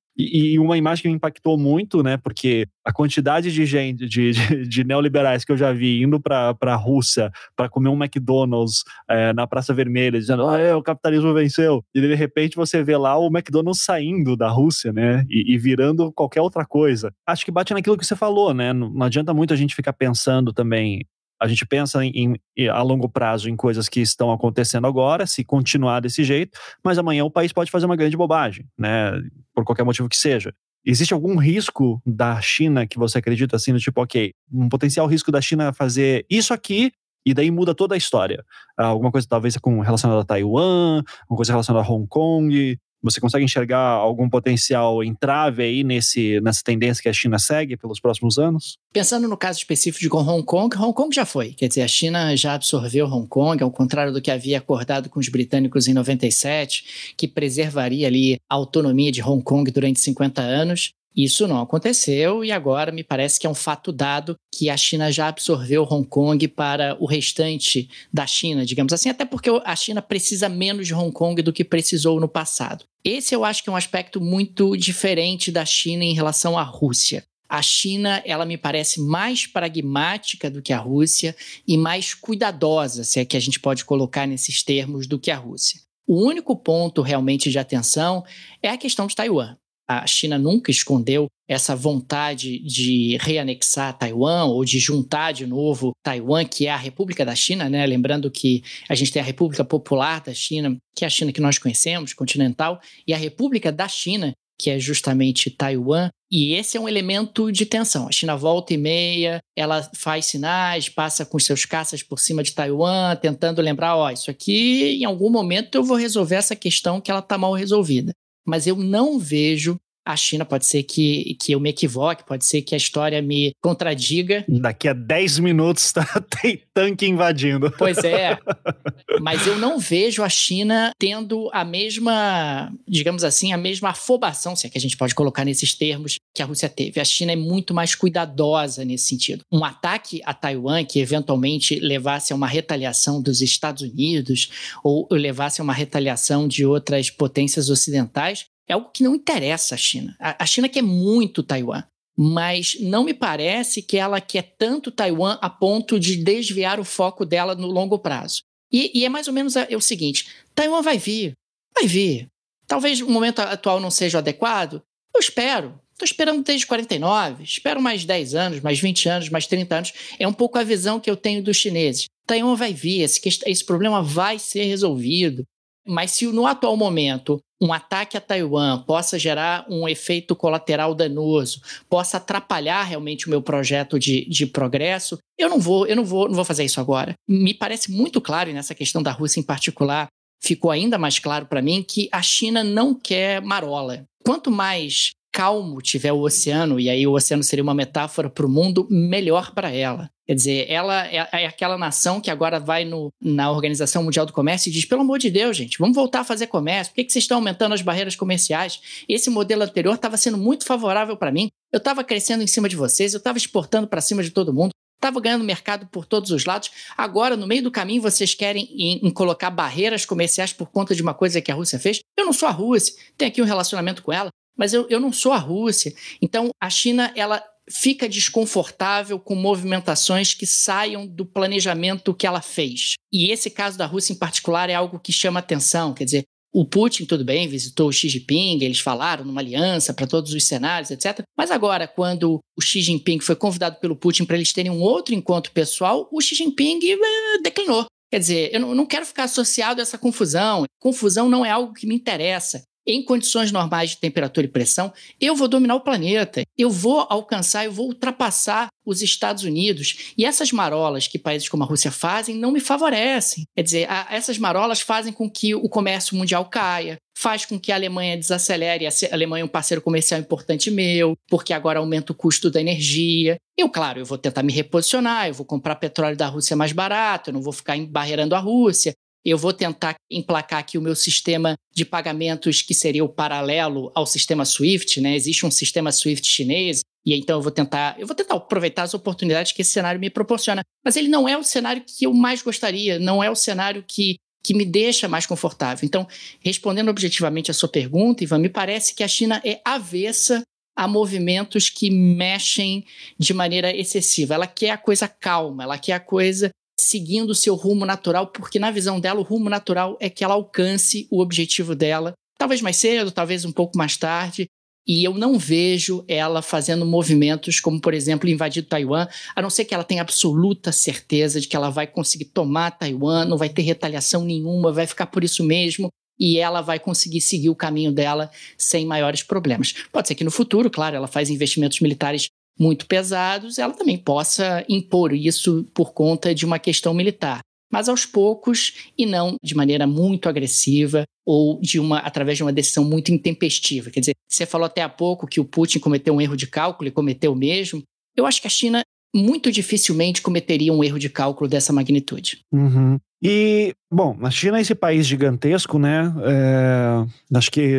e, uma imagem que me impactou muito, né? Porque a quantidade de gente, de, de, de neoliberais que eu já vi indo para a Rússia para comer um McDonald's é, na Praça Vermelha, dizendo, ah, é, o capitalismo venceu. E de repente você vê lá o McDonald's saindo da Rússia, né? E, e virando qualquer outra coisa. Acho que bate naquilo que você falou, né? Não, não adianta muito a gente ficar pensando também a gente pensa em, em, a longo prazo em coisas que estão acontecendo agora, se continuar desse jeito, mas amanhã o país pode fazer uma grande bobagem, né? Por qualquer motivo que seja. Existe algum risco da China que você acredita assim, do tipo, ok, um potencial risco da China fazer isso aqui e daí muda toda a história? Alguma coisa talvez com relacionada a Taiwan, alguma coisa relacionada a Hong Kong, você consegue enxergar algum potencial entrave aí nesse, nessa tendência que a China segue pelos próximos anos? Pensando no caso específico de Hong Kong, Hong Kong já foi. Quer dizer, a China já absorveu Hong Kong, ao contrário do que havia acordado com os britânicos em 97, que preservaria ali a autonomia de Hong Kong durante 50 anos. Isso não aconteceu e agora me parece que é um fato dado que a China já absorveu Hong Kong para o restante da China, digamos assim, até porque a China precisa menos de Hong Kong do que precisou no passado. Esse eu acho que é um aspecto muito diferente da China em relação à Rússia. A China, ela me parece mais pragmática do que a Rússia e mais cuidadosa, se é que a gente pode colocar nesses termos, do que a Rússia. O único ponto realmente de atenção é a questão de Taiwan a China nunca escondeu essa vontade de reanexar Taiwan ou de juntar de novo Taiwan, que é a República da China, né? Lembrando que a gente tem a República Popular da China, que é a China que nós conhecemos, continental, e a República da China, que é justamente Taiwan, e esse é um elemento de tensão. A China volta e meia, ela faz sinais, passa com seus caças por cima de Taiwan, tentando lembrar, ó, isso aqui em algum momento eu vou resolver essa questão que ela está mal resolvida mas eu não vejo a China. Pode ser que, que eu me equivoque, pode ser que a história me contradiga. Daqui a 10 minutos tá, *laughs* tem tanque invadindo. Pois é. *laughs* Mas eu não vejo a China tendo a mesma, digamos assim, a mesma afobação, se é que a gente pode colocar nesses termos, que a Rússia teve. A China é muito mais cuidadosa nesse sentido. Um ataque a Taiwan que eventualmente levasse a uma retaliação dos Estados Unidos ou levasse a uma retaliação de outras potências ocidentais é algo que não interessa à China. A China quer muito Taiwan, mas não me parece que ela quer tanto Taiwan a ponto de desviar o foco dela no longo prazo. E, e é mais ou menos é o seguinte: Taiwan vai vir, vai vir. Talvez o momento atual não seja adequado. Eu espero. Estou esperando desde 49, espero mais 10 anos, mais 20 anos, mais 30 anos. É um pouco a visão que eu tenho dos chineses. Taiwan vai vir, esse, esse problema vai ser resolvido. Mas se no atual momento um ataque a Taiwan possa gerar um efeito colateral danoso, possa atrapalhar realmente o meu projeto de, de progresso, eu não vou, eu não vou, não vou fazer isso agora. Me parece muito claro, e nessa questão da Rússia em particular, ficou ainda mais claro para mim que a China não quer marola. Quanto mais calmo tiver o oceano, e aí o oceano seria uma metáfora para o mundo, melhor para ela. Quer dizer, ela é, é, aquela nação que agora vai no, na Organização Mundial do Comércio e diz: pelo amor de Deus, gente, vamos voltar a fazer comércio. Por que, que vocês estão aumentando as barreiras comerciais? Esse modelo anterior estava sendo muito favorável para mim. Eu estava crescendo em cima de vocês, eu estava exportando para cima de todo mundo. Estava ganhando mercado por todos os lados. Agora, no meio do caminho, vocês querem em, em colocar barreiras comerciais por conta de uma coisa que a Rússia fez? Eu não sou a Rússia, tenho aqui um relacionamento com ela mas eu, eu não sou a Rússia. Então, a China, ela fica desconfortável com movimentações que saiam do planejamento que ela fez. E esse caso da Rússia em particular é algo que chama atenção, quer dizer, o Putin, tudo bem, visitou o Xi Jinping, eles falaram numa aliança para todos os cenários, etc. Mas agora, quando o Xi Jinping foi convidado pelo Putin para eles terem um outro encontro pessoal, o Xi Jinping eh, declinou. Quer dizer, eu não quero ficar associado a essa confusão. Confusão não é algo que me interessa em condições normais de temperatura e pressão, eu vou dominar o planeta. Eu vou alcançar, eu vou ultrapassar os Estados Unidos. E essas marolas que países como a Rússia fazem não me favorecem. Quer dizer, a, essas marolas fazem com que o comércio mundial caia, faz com que a Alemanha desacelere. A Alemanha é um parceiro comercial importante meu, porque agora aumenta o custo da energia. Eu, claro, eu vou tentar me reposicionar, eu vou comprar petróleo da Rússia mais barato, eu não vou ficar embarreirando a Rússia eu vou tentar emplacar aqui o meu sistema de pagamentos que seria o paralelo ao sistema SWIFT, né? Existe um sistema SWIFT chinês e então eu vou tentar, eu vou tentar aproveitar as oportunidades que esse cenário me proporciona, mas ele não é o cenário que eu mais gostaria, não é o cenário que que me deixa mais confortável. Então, respondendo objetivamente a sua pergunta, Ivan, me parece que a China é avessa a movimentos que mexem de maneira excessiva. Ela quer a coisa calma, ela quer a coisa seguindo seu rumo natural, porque na visão dela o rumo natural é que ela alcance o objetivo dela, talvez mais cedo, talvez um pouco mais tarde. E eu não vejo ela fazendo movimentos como, por exemplo, invadir Taiwan, a não ser que ela tenha absoluta certeza de que ela vai conseguir tomar Taiwan, não vai ter retaliação nenhuma, vai ficar por isso mesmo e ela vai conseguir seguir o caminho dela sem maiores problemas. Pode ser que no futuro, claro, ela faz investimentos militares muito pesados, ela também possa impor isso por conta de uma questão militar. Mas aos poucos e não de maneira muito agressiva ou de uma através de uma decisão muito intempestiva. Quer dizer, você falou até há pouco que o Putin cometeu um erro de cálculo e cometeu mesmo. Eu acho que a China muito dificilmente cometeria um erro de cálculo dessa magnitude. Uhum. E, bom, a China é esse país gigantesco, né? É, acho que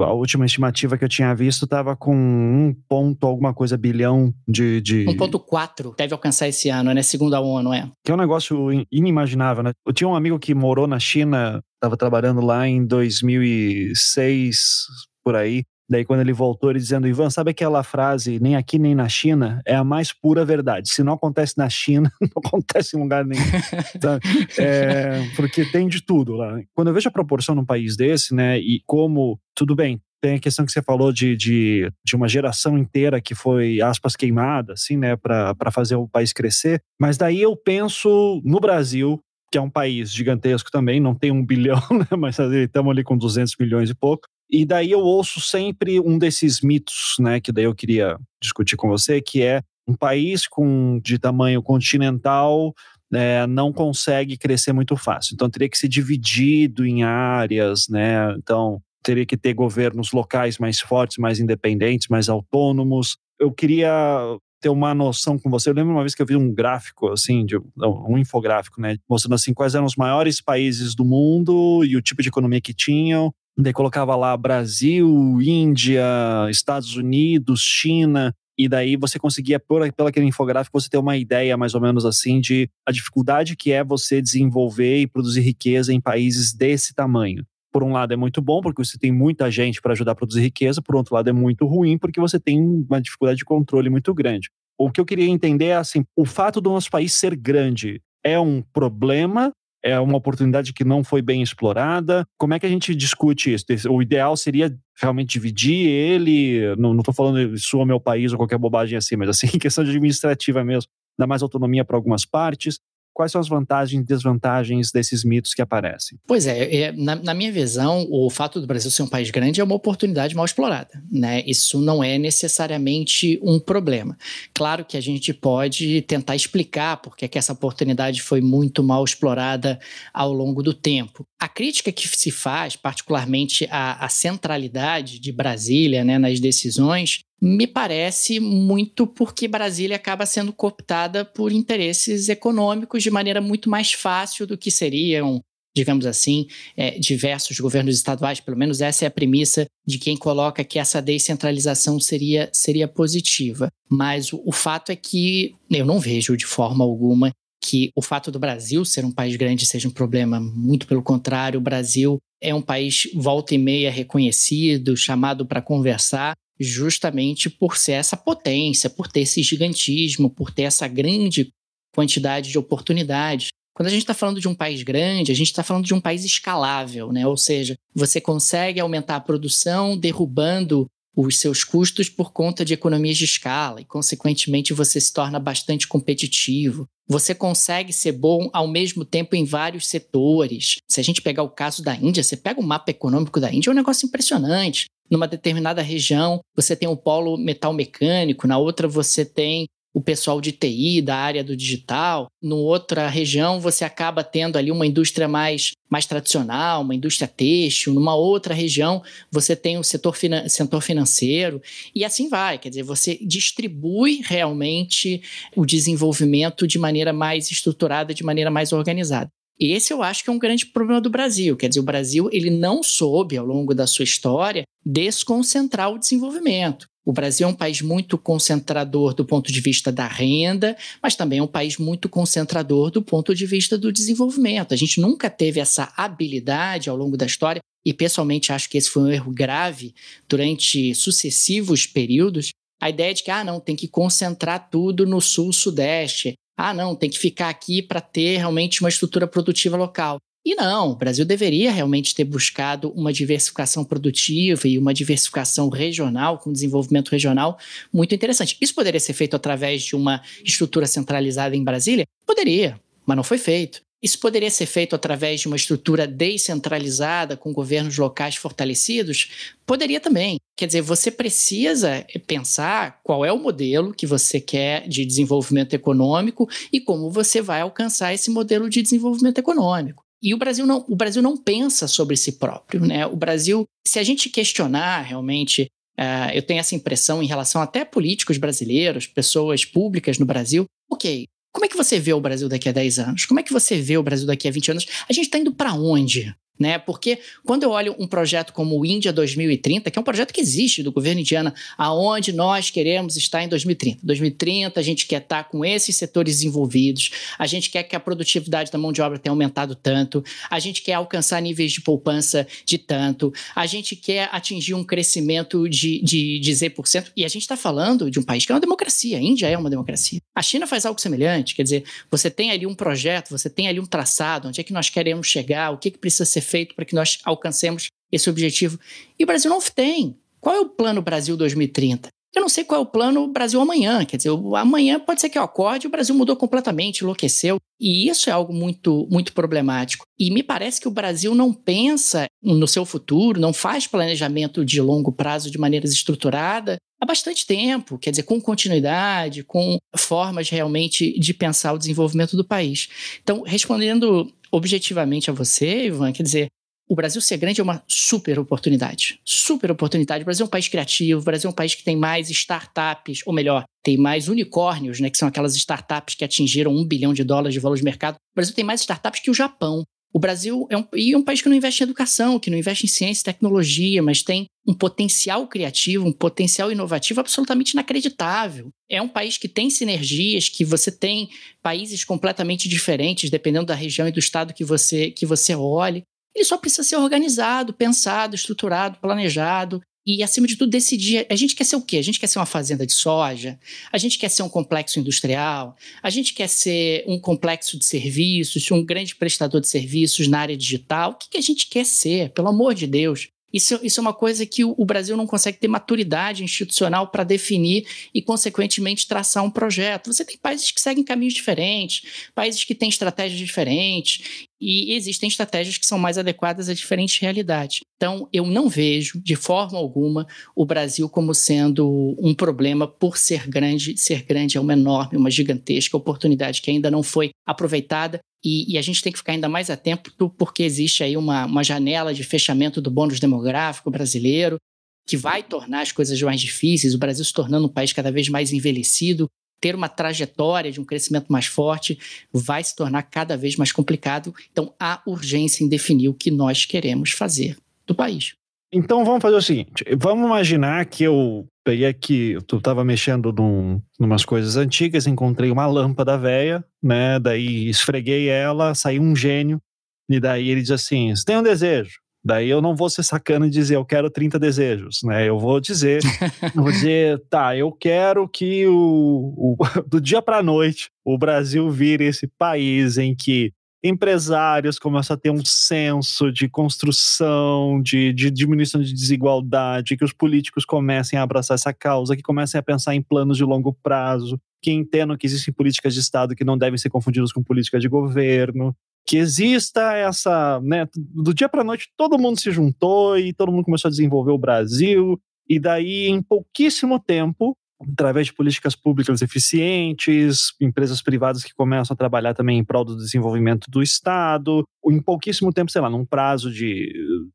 a última estimativa que eu tinha visto estava com um ponto alguma coisa bilhão de... de... 1.4 deve alcançar esse ano, né? Segundo a ONU, é? Que é um negócio inimaginável, né? Eu tinha um amigo que morou na China, estava trabalhando lá em 2006, por aí, Daí, quando ele voltou, ele dizendo: Ivan, sabe aquela frase, nem aqui nem na China? É a mais pura verdade. Se não acontece na China, *laughs* não acontece em lugar nenhum. *laughs* é, porque tem de tudo lá. Quando eu vejo a proporção num país desse, né, e como, tudo bem, tem a questão que você falou de, de, de uma geração inteira que foi, aspas, queimada, assim, né, para fazer o país crescer. Mas daí eu penso no Brasil, que é um país gigantesco também, não tem um *laughs* bilhão, né, mas estamos ali com 200 milhões e pouco. E daí eu ouço sempre um desses mitos, né, que daí eu queria discutir com você, que é um país com de tamanho continental é, não consegue crescer muito fácil. Então teria que ser dividido em áreas, né? Então teria que ter governos locais mais fortes, mais independentes, mais autônomos. Eu queria ter uma noção com você. Eu lembro uma vez que eu vi um gráfico, assim, de, um infográfico, né? Mostrando assim quais eram os maiores países do mundo e o tipo de economia que tinham. Daí colocava lá Brasil, Índia, Estados Unidos, China. E daí você conseguia, por, pelo aquele infográfico, você ter uma ideia mais ou menos assim de a dificuldade que é você desenvolver e produzir riqueza em países desse tamanho por um lado é muito bom, porque você tem muita gente para ajudar a produzir riqueza, por outro lado é muito ruim, porque você tem uma dificuldade de controle muito grande. O que eu queria entender é assim, o fato do nosso país ser grande é um problema, é uma oportunidade que não foi bem explorada. Como é que a gente discute isso? O ideal seria realmente dividir ele, não estou falando é meu país ou qualquer bobagem assim, mas assim, *laughs* questão administrativa mesmo, dar mais autonomia para algumas partes quais são as vantagens e desvantagens desses mitos que aparecem? Pois é, é na, na, minha visão, o fato do Brasil ser um país grande é uma oportunidade mal explorada. Né? Isso não é necessariamente um problema. Claro que a gente pode tentar explicar por que essa oportunidade foi muito mal explorada ao longo do tempo. A crítica que se faz, particularmente à, à centralidade de Brasília né, nas decisões, me parece muito porque Brasília acaba sendo cooptada por interesses econômicos de maneira muito mais fácil do que seriam, digamos assim, é, diversos governos estaduais. Pelo menos essa é a premissa de quem coloca que essa descentralização seria, seria positiva. Mas o, o fato é que eu não vejo de forma alguma que o fato do Brasil ser um país grande seja um problema. Muito pelo contrário, o Brasil é um país volta e meia reconhecido, chamado para conversar, justamente por ser essa potência, por ter esse gigantismo, por ter essa grande quantidade de oportunidades. Quando a gente está falando de um país grande, a gente está falando de um país escalável, né? Ou seja, você consegue aumentar a produção derrubando os seus custos por conta de economias de escala e, consequentemente, você se torna bastante competitivo. Você consegue ser bom ao mesmo tempo em vários setores. Se a gente pegar o caso da Índia, você pega o mapa econômico da Índia, é um negócio impressionante numa determinada região você tem um polo metal mecânico, na outra você tem o pessoal de TI, da área do digital. No outra região, você acaba tendo ali uma indústria mais, mais tradicional, uma indústria têxtil. Numa outra região, você tem o setor, finan setor financeiro. E assim vai. Quer dizer, você distribui realmente o desenvolvimento de maneira mais estruturada, de maneira mais organizada. Esse eu acho que é um grande problema do Brasil. Quer dizer, o Brasil ele não soube, ao longo da sua história, desconcentrar o desenvolvimento. O Brasil é um país muito concentrador do ponto de vista da renda, mas também é um país muito concentrador do ponto de vista do desenvolvimento. A gente nunca teve essa habilidade ao longo da história, e pessoalmente acho que esse foi um erro grave durante sucessivos períodos. A ideia de que, ah, não, tem que concentrar tudo no sul-sudeste ah, não, tem que ficar aqui para ter realmente uma estrutura produtiva local. E não, o Brasil deveria realmente ter buscado uma diversificação produtiva e uma diversificação regional, com desenvolvimento regional muito interessante. Isso poderia ser feito através de uma estrutura centralizada em Brasília? Poderia, mas não foi feito. Isso poderia ser feito através de uma estrutura descentralizada, com governos locais fortalecidos? Poderia também. Quer dizer, você precisa pensar qual é o modelo que você quer de desenvolvimento econômico e como você vai alcançar esse modelo de desenvolvimento econômico. E o Brasil não, o Brasil não pensa sobre si próprio, né? O Brasil, se a gente questionar realmente, uh, eu tenho essa impressão em relação até a políticos brasileiros, pessoas públicas no Brasil, ok, como é que você vê o Brasil daqui a 10 anos? Como é que você vê o Brasil daqui a 20 anos? A gente está indo para onde? Né? Porque quando eu olho um projeto como o Índia 2030, que é um projeto que existe do governo indiano, aonde nós queremos estar em 2030. 2030 a gente quer estar com esses setores envolvidos, a gente quer que a produtividade da mão de obra tenha aumentado tanto, a gente quer alcançar níveis de poupança de tanto, a gente quer atingir um crescimento de, de, de Z%, e a gente está falando de um país que é uma democracia, a Índia é uma democracia. A China faz algo semelhante, quer dizer, você tem ali um projeto, você tem ali um traçado, onde é que nós queremos chegar, o que, que precisa ser feito para que nós alcancemos esse objetivo. E o Brasil não tem. Qual é o plano Brasil 2030? Eu não sei qual é o plano Brasil amanhã. Quer dizer, amanhã pode ser que eu acorde o Brasil mudou completamente, enlouqueceu. E isso é algo muito, muito problemático. E me parece que o Brasil não pensa no seu futuro, não faz planejamento de longo prazo de maneira estruturada há bastante tempo. Quer dizer, com continuidade, com formas realmente de pensar o desenvolvimento do país. Então, respondendo objetivamente a você, Ivan, quer dizer, o Brasil ser grande é uma super oportunidade. Super oportunidade. O Brasil é um país criativo, o Brasil é um país que tem mais startups, ou melhor, tem mais unicórnios, né, que são aquelas startups que atingiram um bilhão de dólares de valor de mercado. O Brasil tem mais startups que o Japão. O Brasil é um, e é um país que não investe em educação, que não investe em ciência e tecnologia, mas tem um potencial criativo, um potencial inovativo absolutamente inacreditável. É um país que tem sinergias, que você tem países completamente diferentes, dependendo da região e do estado que você, que você olhe. Ele só precisa ser organizado, pensado, estruturado, planejado e, acima de tudo, decidir. A gente quer ser o quê? A gente quer ser uma fazenda de soja? A gente quer ser um complexo industrial? A gente quer ser um complexo de serviços, um grande prestador de serviços na área digital? O que, que a gente quer ser? Pelo amor de Deus. Isso, isso é uma coisa que o, o Brasil não consegue ter maturidade institucional para definir e, consequentemente, traçar um projeto. Você tem países que seguem caminhos diferentes, países que têm estratégias diferentes, e existem estratégias que são mais adequadas a diferentes realidades. Então, eu não vejo, de forma alguma, o Brasil como sendo um problema por ser grande. Ser grande é uma enorme, uma gigantesca oportunidade que ainda não foi aproveitada. E, e a gente tem que ficar ainda mais atento porque existe aí uma, uma janela de fechamento do bônus demográfico brasileiro, que vai tornar as coisas mais difíceis, o Brasil se tornando um país cada vez mais envelhecido, ter uma trajetória de um crescimento mais forte vai se tornar cada vez mais complicado. Então, há urgência em definir o que nós queremos fazer do país. Então, vamos fazer o seguinte: vamos imaginar que eu peguei aqui, eu estava mexendo num, numas coisas antigas, encontrei uma lâmpada velha, né? Daí esfreguei ela, saiu um gênio, e daí ele diz assim: Você tem um desejo? Daí eu não vou ser sacana e dizer eu quero 30 desejos, né? Eu vou dizer, *laughs* eu vou dizer, tá, eu quero que o, o *laughs* do dia para noite o Brasil vire esse país em que empresários começam a ter um senso de construção, de, de, diminuição de desigualdade, que os políticos comecem a abraçar essa causa, que comecem a pensar em planos de longo prazo, que entendam que existem políticas de Estado que não devem ser confundidas com políticas de governo, que exista essa, né, do dia para noite todo mundo se juntou e todo mundo começou a desenvolver o Brasil e daí em pouquíssimo tempo, através de políticas públicas eficientes, empresas privadas que começam a trabalhar também em prol do desenvolvimento do Estado, em pouquíssimo tempo, sei lá, num prazo de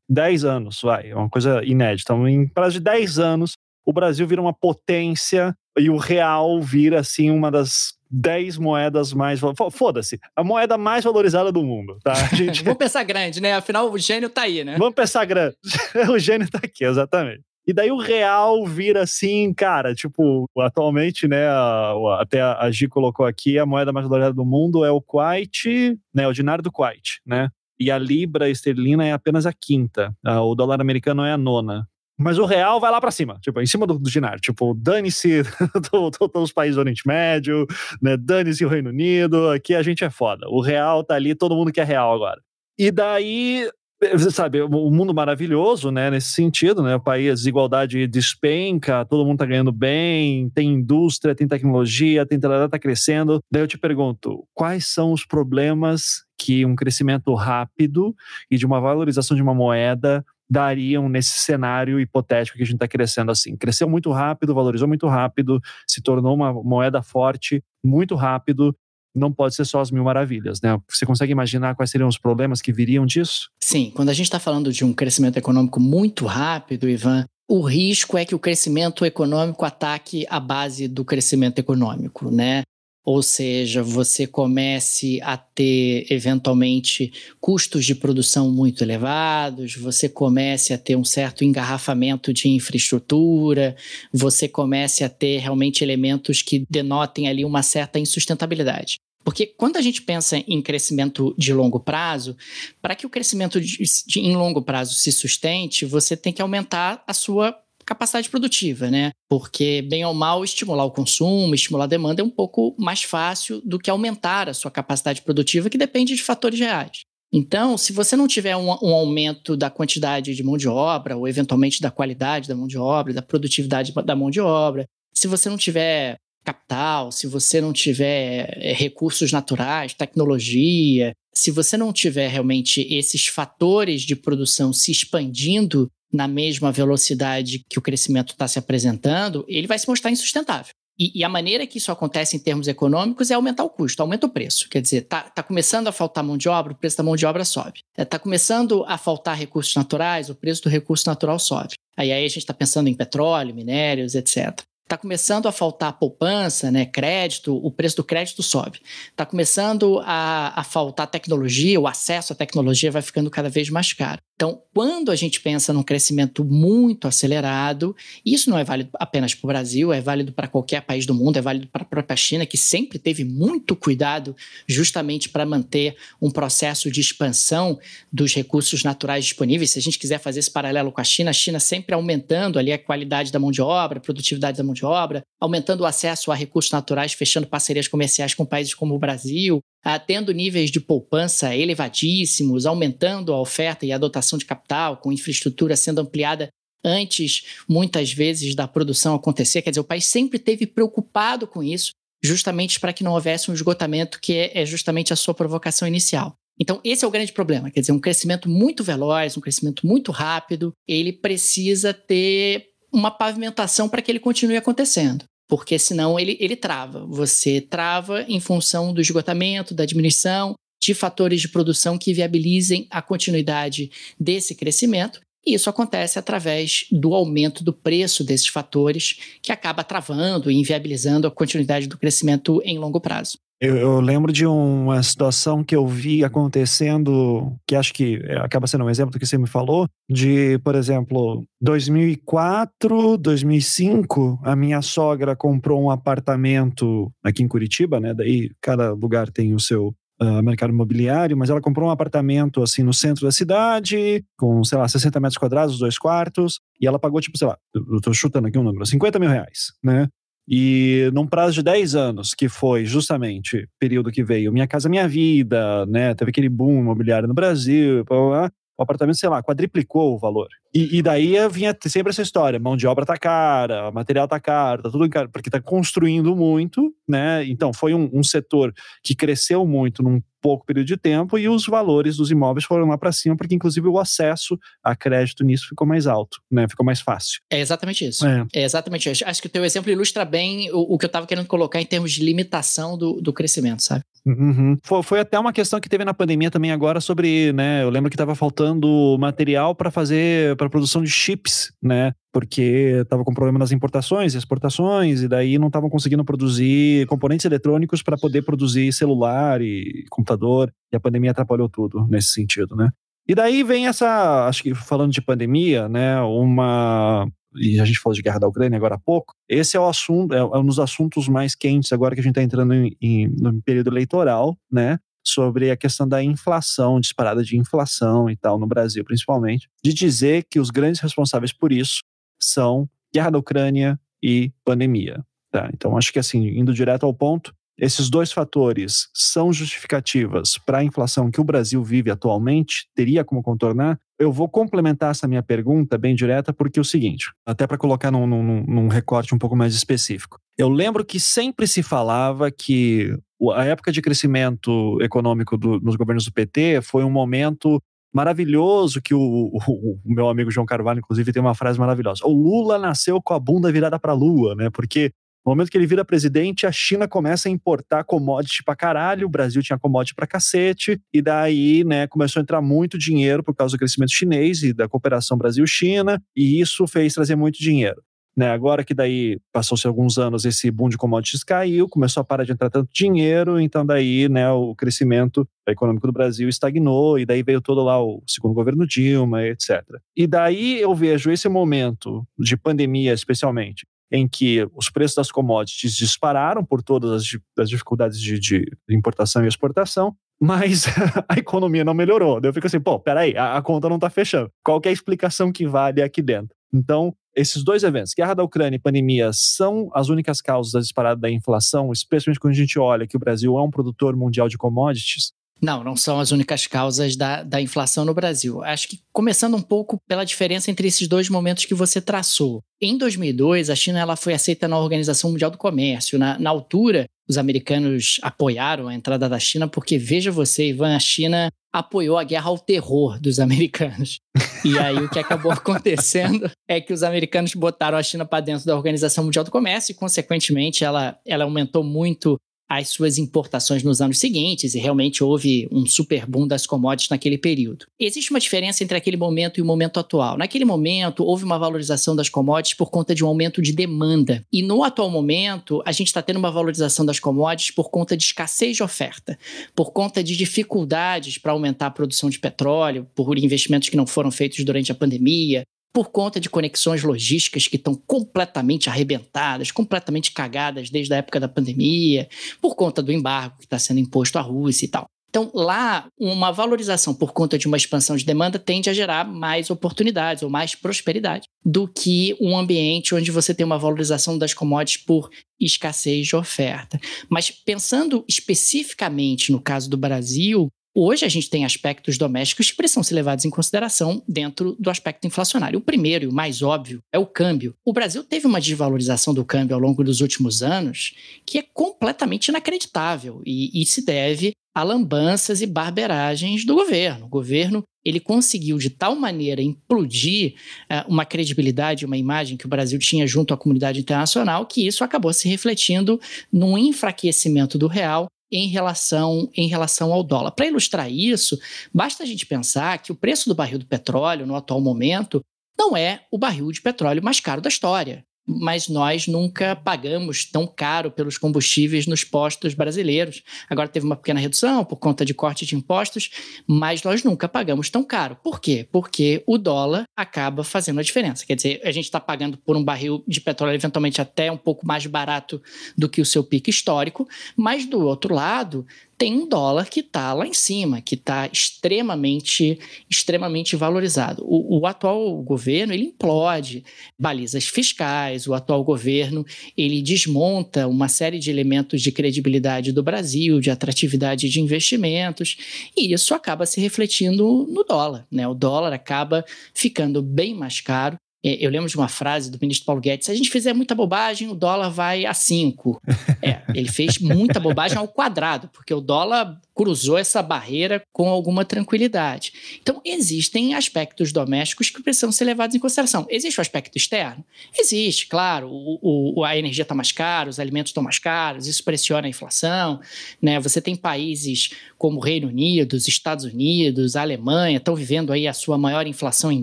10 anos, vai, é uma coisa inédita. Então, em prazo de 10 anos, o Brasil vira uma potência e o real vira assim uma das 10 moedas mais. Foda-se, a moeda mais valorizada do mundo, tá? *laughs* Gente... Vamos pensar grande, né? Afinal, o gênio tá aí, né? Vamos pensar grande. *laughs* o gênio tá aqui, exatamente. E daí o real vira assim, cara, tipo, atualmente, né, a, até a Gi colocou aqui, a moeda mais valorizada do mundo é o Kuwait, né, o dinário do Kuwait, né? E a libra esterlina é apenas a quinta. O dólar americano é a nona. Mas o real vai lá para cima, tipo, em cima do, do. Tipo, dane-se *laughs* todos os países do Oriente Médio, né? Dane-se o Reino Unido, aqui a gente é foda. O real tá ali, todo mundo quer real agora. E daí, você sabe, o mundo maravilhoso, né, nesse sentido, né, o país, a desigualdade despenca, todo mundo tá ganhando bem, tem indústria, tem tecnologia, tem tá crescendo. Daí eu te pergunto, quais são os problemas que um crescimento rápido e de uma valorização de uma moeda dariam nesse cenário hipotético que a gente está crescendo assim. Cresceu muito rápido, valorizou muito rápido, se tornou uma moeda forte muito rápido. Não pode ser só as mil maravilhas, né? Você consegue imaginar quais seriam os problemas que viriam disso? Sim, quando a gente está falando de um crescimento econômico muito rápido, Ivan, o risco é que o crescimento econômico ataque a base do crescimento econômico, né? Ou seja, você comece a ter eventualmente custos de produção muito elevados, você comece a ter um certo engarrafamento de infraestrutura, você comece a ter realmente elementos que denotem ali uma certa insustentabilidade. Porque quando a gente pensa em crescimento de longo prazo, para que o crescimento de, de, em longo prazo se sustente, você tem que aumentar a sua capacidade produtiva, né? Porque, bem ou mal, estimular o consumo, estimular a demanda é um pouco mais fácil do que aumentar a sua capacidade produtiva, que depende de fatores reais. Então, se você não tiver um, um, aumento da quantidade de mão de obra, ou eventualmente da qualidade da mão de obra, da produtividade da mão de obra, se você não tiver capital, se você não tiver eh, recursos naturais, tecnologia, se você não tiver realmente esses fatores de produção se expandindo na mesma velocidade que o crescimento está se apresentando, ele vai se mostrar insustentável. E, e, a maneira que isso acontece em termos econômicos é aumentar o custo, aumenta o preço. Quer dizer, está tá começando a faltar mão de obra, o preço da mão de obra sobe. Está é, começando a faltar recursos naturais, o preço do recurso natural sobe. Aí, aí a gente está pensando em petróleo, minérios, etc. Está começando a faltar poupança, né, crédito, o preço do crédito sobe. Está começando a, a faltar tecnologia, o acesso à tecnologia vai ficando cada vez mais caro. Então, quando a gente pensa num crescimento muito acelerado, isso não é válido apenas para o Brasil, é válido para qualquer país do mundo, é válido para a própria China, que sempre teve muito cuidado justamente para manter um processo de expansão dos recursos naturais disponíveis. Se a gente quiser fazer esse paralelo com a China, a China sempre aumentando ali a qualidade da mão de obra, a produtividade da mão de obra, aumentando o acesso a recursos naturais, fechando parcerias comerciais com países como o Brasil, tendo níveis de poupança elevadíssimos, aumentando a oferta e a dotação de capital, com infraestrutura sendo ampliada antes, muitas vezes, da produção acontecer. Quer dizer, o país sempre teve preocupado com isso, justamente para que não houvesse um esgotamento, que é, é justamente a sua provocação inicial. Então, esse é o grande problema. Quer dizer, um crescimento muito veloz, um crescimento muito rápido, ele precisa ter uma pavimentação para que ele continue acontecendo porque senão ele, ele trava. Você trava em função do esgotamento, da diminuição de fatores de produção que viabilizem a continuidade desse crescimento. E isso acontece através do aumento do preço desses fatores, que acaba travando e inviabilizando a continuidade do crescimento em longo prazo. Eu, eu, lembro de uma situação que eu vi acontecendo, que acho que é, acaba sendo um exemplo do que você me falou, de, por exemplo, 2004, 2005, a minha sogra comprou um apartamento aqui em Curitiba, né? Daí cada lugar tem o seu Uh, mercado imobiliário, mas ela comprou um apartamento assim no centro da cidade, com, sei lá, 60 metros quadrados, dois quartos, e ela pagou, tipo, sei lá, eu tô chutando aqui um número, 50 mil reais, né? E num prazo de 10 anos, que foi justamente período que veio Minha Casa Minha Vida, né? Teve aquele boom imobiliário no Brasil, blá, blá, blá, o apartamento, sei lá, quadriplicou o valor. E, e, daí vinha sempre essa história: mão de obra tá cara, material tá caro, tá tudo caro, porque tá construindo muito, né? Então foi um, um setor que cresceu muito num pouco período de tempo e os valores dos imóveis foram lá para cima, porque inclusive o acesso a crédito nisso ficou mais alto, né? Ficou mais fácil. É exatamente isso. É, é exatamente isso. Acho que o teu exemplo ilustra bem o, o que eu estava querendo colocar em termos de limitação do, do crescimento, sabe? Uhum. Foi, foi, até uma questão que teve na pandemia também agora sobre, né? Eu lembro que estava faltando material para fazer para produção de chips, né? Porque estava com problema nas importações e exportações e daí não estavam conseguindo produzir componentes eletrônicos para poder produzir celular e computador computador, e a pandemia atrapalhou tudo nesse sentido, né? E daí vem essa, acho que falando de pandemia, né, uma e a gente falou de guerra da Ucrânia agora há pouco, esse é o assunto, é, é um dos assuntos mais quentes agora que a gente está entrando em, em, no período eleitoral, né? Sobre a questão da inflação, disparada de inflação e tal, no Brasil principalmente, de dizer que os grandes responsáveis por isso são guerra da Ucrânia e pandemia. Tá? Então, acho que assim, indo direto ao ponto, esses dois fatores são justificativas para a inflação que o Brasil vive atualmente, teria como contornar? Eu vou complementar essa minha pergunta bem direta, porque é o seguinte, até para colocar num, num, num recorte um pouco mais específico. Eu lembro que sempre se falava que a época de crescimento econômico do, nos governos do PT foi um momento maravilhoso que o, o, o, meu amigo João Carvalho, inclusive, tem uma frase maravilhosa. O Lula nasceu com a bunda virada para a lua, né? Porque no momento que ele vira presidente, a China começa a importar commodity pra caralho, o Brasil tinha commodity pra cacete, e daí, né, começou a entrar muito dinheiro por causa do crescimento chinês e da cooperação Brasil-China, e isso fez trazer muito dinheiro. Né, agora que daí passou-se alguns anos, esse boom de commodities caiu, começou a parar de entrar tanto dinheiro, então daí né, o crescimento econômico do Brasil estagnou, e daí veio todo lá o segundo governo Dilma, etc. E daí eu vejo esse momento de pandemia, especialmente, em que os preços das commodities dispararam por todas as, as dificuldades de, de, importação e exportação, mas *laughs* a economia não melhorou. Eu fico assim, pô, peraí, a, a conta não está fechando. Qual é a explicação que vale aqui dentro? Então, esses dois eventos, guerra da Ucrânia e pandemia, são as únicas causas da disparada da inflação, especialmente quando a gente olha que o Brasil é um produtor mundial de commodities. Não, não são as únicas causas da, da inflação no Brasil. Acho que começando um pouco pela diferença entre esses dois momentos que você traçou. Em 2002, a China ela foi aceita na Organização Mundial do Comércio. Na, na altura, os americanos apoiaram a entrada da China, porque veja você, Ivan, a China apoiou a guerra ao terror dos americanos. E aí o que acabou *laughs* acontecendo é que os americanos botaram a China para dentro da Organização Mundial do Comércio e, consequentemente, ela, ela aumentou muito as suas importações nos anos seguintes e realmente houve um super boom das commodities naquele período. Existe uma diferença entre aquele momento e o momento atual. Naquele momento, houve uma valorização das commodities por conta de um aumento de demanda. E no atual momento, a gente está tendo uma valorização das commodities por conta de escassez de oferta, por conta de dificuldades para aumentar a produção de petróleo, por investimentos que não foram feitos durante a pandemia, por conta de conexões logísticas que estão completamente arrebentadas, completamente cagadas desde a época da pandemia, por conta do embargo que está sendo imposto à Rússia e tal. Então, lá, uma valorização por conta de uma expansão de demanda tende a gerar mais oportunidades ou mais prosperidade do que um ambiente onde você tem uma valorização das commodities por escassez de oferta. Mas pensando especificamente no caso do Brasil, Hoje a gente tem aspectos domésticos que precisam ser levados em consideração dentro do aspecto inflacionário. O primeiro e o mais óbvio é o câmbio. O Brasil teve uma desvalorização do câmbio ao longo dos últimos anos que é completamente inacreditável e, e se deve a lambanças e barberagens do governo. O governo ele conseguiu de tal maneira implodir uh, uma credibilidade, uma imagem que o Brasil tinha junto à comunidade internacional, que isso acabou se refletindo num enfraquecimento do real em relação, em relação ao dólar. Para ilustrar isso, basta a gente pensar que o preço do barril do petróleo, no atual momento, não é o barril de petróleo mais caro da história mas nós nunca pagamos tão caro pelos combustíveis nos postos brasileiros. Agora teve uma pequena redução por conta de corte de impostos, mas nós nunca pagamos tão caro. Por quê? Porque o dólar acaba fazendo a diferença. Quer dizer, a gente está pagando por um barril de petróleo eventualmente até um pouco mais barato do que o seu pico histórico, mas do outro lado, tem um dólar que está lá em cima, que está extremamente, extremamente valorizado. O, o, atual governo ele implode balizas fiscais, o atual governo ele desmonta uma série de elementos de credibilidade do Brasil, de atratividade de investimentos, e isso acaba se refletindo no dólar. Né? O dólar acaba ficando bem mais caro eu lembro de uma frase do ministro Paulo Guedes: se a gente fizer muita bobagem, o dólar vai a 5. É, ele fez muita bobagem ao quadrado, porque o dólar cruzou essa barreira com alguma tranquilidade. Então, existem aspectos domésticos que precisam ser levados em consideração. Existe o aspecto externo? Existe, claro. O, o, a energia está mais cara, os alimentos estão mais caros, isso pressiona a inflação. Né? Você tem países como o Reino Unido, os Estados Unidos, a Alemanha, estão vivendo aí a sua maior inflação em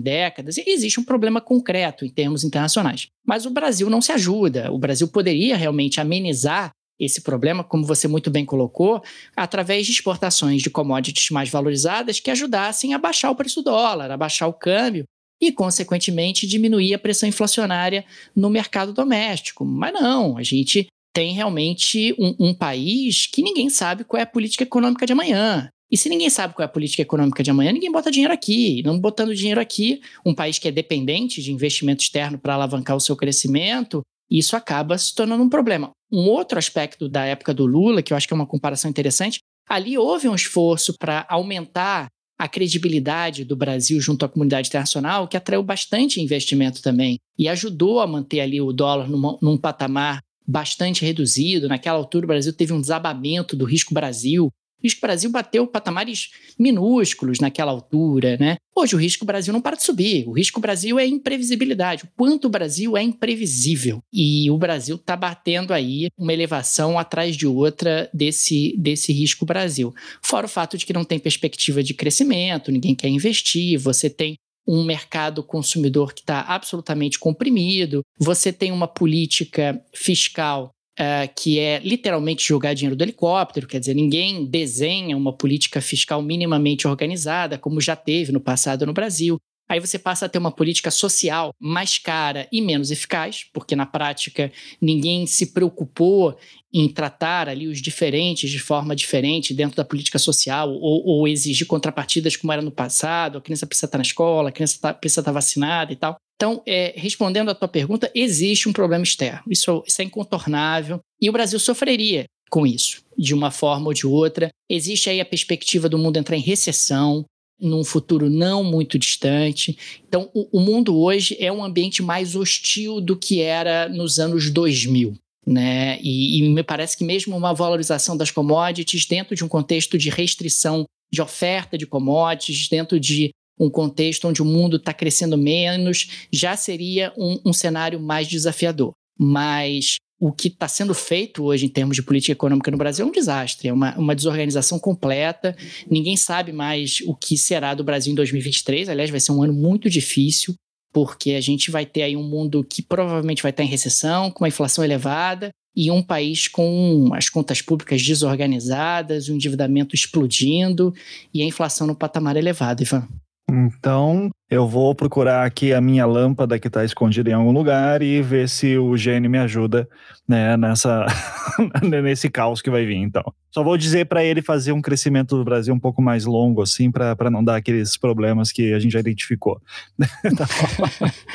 décadas. E existe um problema concreto em termos internacionais. Mas o Brasil não se ajuda. O Brasil poderia realmente amenizar esse problema, como você muito bem colocou, através de exportações de commodities mais valorizadas que ajudassem a baixar o preço do dólar, a baixar o câmbio e, consequentemente, diminuir a pressão inflacionária no mercado doméstico. Mas não, a gente tem realmente um, um país que ninguém sabe qual é a política econômica de amanhã. E se ninguém sabe qual é a política econômica de amanhã, ninguém bota dinheiro aqui. Não botando dinheiro aqui, um país que é dependente de investimento externo para alavancar o seu crescimento, isso acaba se tornando um problema. Um outro aspecto da época do Lula, que eu acho que é uma comparação interessante, ali houve um esforço para aumentar a credibilidade do Brasil junto à comunidade internacional, que atraiu bastante investimento também e ajudou a manter ali o dólar num, patamar bastante reduzido. Naquela altura, o Brasil teve um desabamento do risco Brasil, risco Brasil bateu patamares minúsculos naquela altura, né? Hoje o risco Brasil não para de subir. O risco Brasil é imprevisibilidade. O quanto o Brasil é imprevisível. E o Brasil está batendo aí uma elevação atrás de outra desse, desse risco Brasil. Fora o fato de que não tem perspectiva de crescimento, ninguém quer investir, você tem um mercado consumidor que está absolutamente comprimido, você tem uma política fiscal Uh, que é literalmente jogar dinheiro do helicóptero, quer dizer, ninguém desenha uma política fiscal minimamente organizada, como já teve no passado no Brasil. Aí você passa a ter uma política social mais cara e menos eficaz, porque na prática ninguém se preocupou em tratar ali os diferentes de forma diferente dentro da política social ou, ou exigir contrapartidas como era no passado, a criança precisa estar na escola, a criança tá, precisa estar vacinada e tal. Então, é, respondendo à tua pergunta, existe um problema externo. Isso, isso é incontornável. E o Brasil sofreria com isso, de uma forma ou de outra. Existe aí a perspectiva do mundo entrar em recessão num futuro não muito distante. Então, o, o mundo hoje é um ambiente mais hostil do que era nos anos 2000. Né? E, e me parece que mesmo uma valorização das commodities dentro de um contexto de restrição de oferta de commodities, dentro de um contexto onde o mundo está crescendo menos, já seria um, um cenário mais desafiador. Mas o que está sendo feito hoje em termos de política econômica no Brasil é um desastre, é uma, uma desorganização completa. Ninguém sabe mais o que será do Brasil em 2023. Aliás, vai ser um ano muito difícil, porque a gente vai ter aí um mundo que provavelmente vai estar em recessão, com uma inflação elevada, e um país com as contas públicas desorganizadas, o endividamento explodindo e a inflação no patamar elevado, Ivan. Então, eu vou procurar aqui a minha lâmpada que está escondida em algum lugar e ver se o gênio me ajuda né, nessa, *laughs* nesse caos que vai vir. Então, só vou dizer para ele fazer um crescimento do Brasil um pouco mais longo, assim, para não dar aqueles problemas que a gente já identificou. *laughs* Tá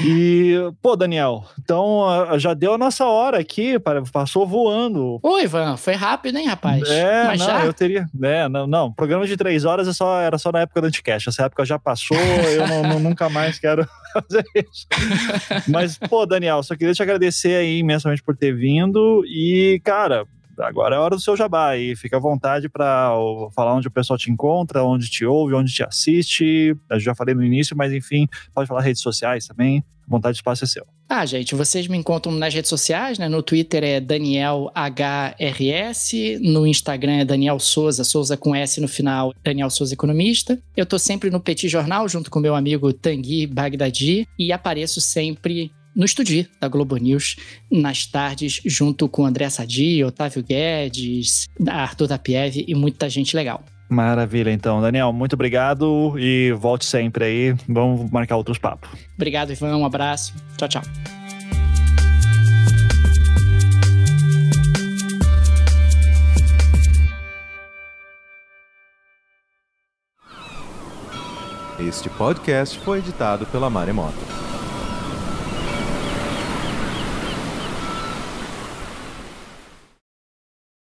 e, pô, Daniel, então já deu a nossa hora aqui, passou voando. Oi, Ivan, foi rápido, hein, rapaz? É, Mas não, já? eu teria. É, não, não, programa de três horas é só, era só na época do Anticast. Essa época já passou, eu não, não nunca mais quero *laughs* fazer isso. Mas, pô, Daniel, só queria te agradecer aí imensamente por ter vindo e, cara, agora é hora do seu jabá e fica à vontade para falar onde o pessoal te encontra, onde te ouve, onde te assiste. Eu já falei no início, mas enfim, pode falar redes sociais também. Vontade, o espaço é seu. Ah, gente, vocês me encontram nas redes sociais, né? No Twitter é Daniel HRS, no Instagram é Daniel Souza, Souza com S no final, Daniel Souza Economista. Eu tô sempre no Petit Jornal junto com meu amigo Tanguy Bagdadi e apareço sempre no Estúdio da Globo News, nas tardes, junto com André Sadi, Otávio Guedes, Arthur Tapiev e muita gente legal. Maravilha, então. Daniel, muito obrigado e volte sempre aí. Vamos marcar outros papos. Obrigado, Ivan. Um abraço. Tchau, tchau. Este podcast foi editado pela Maremoto.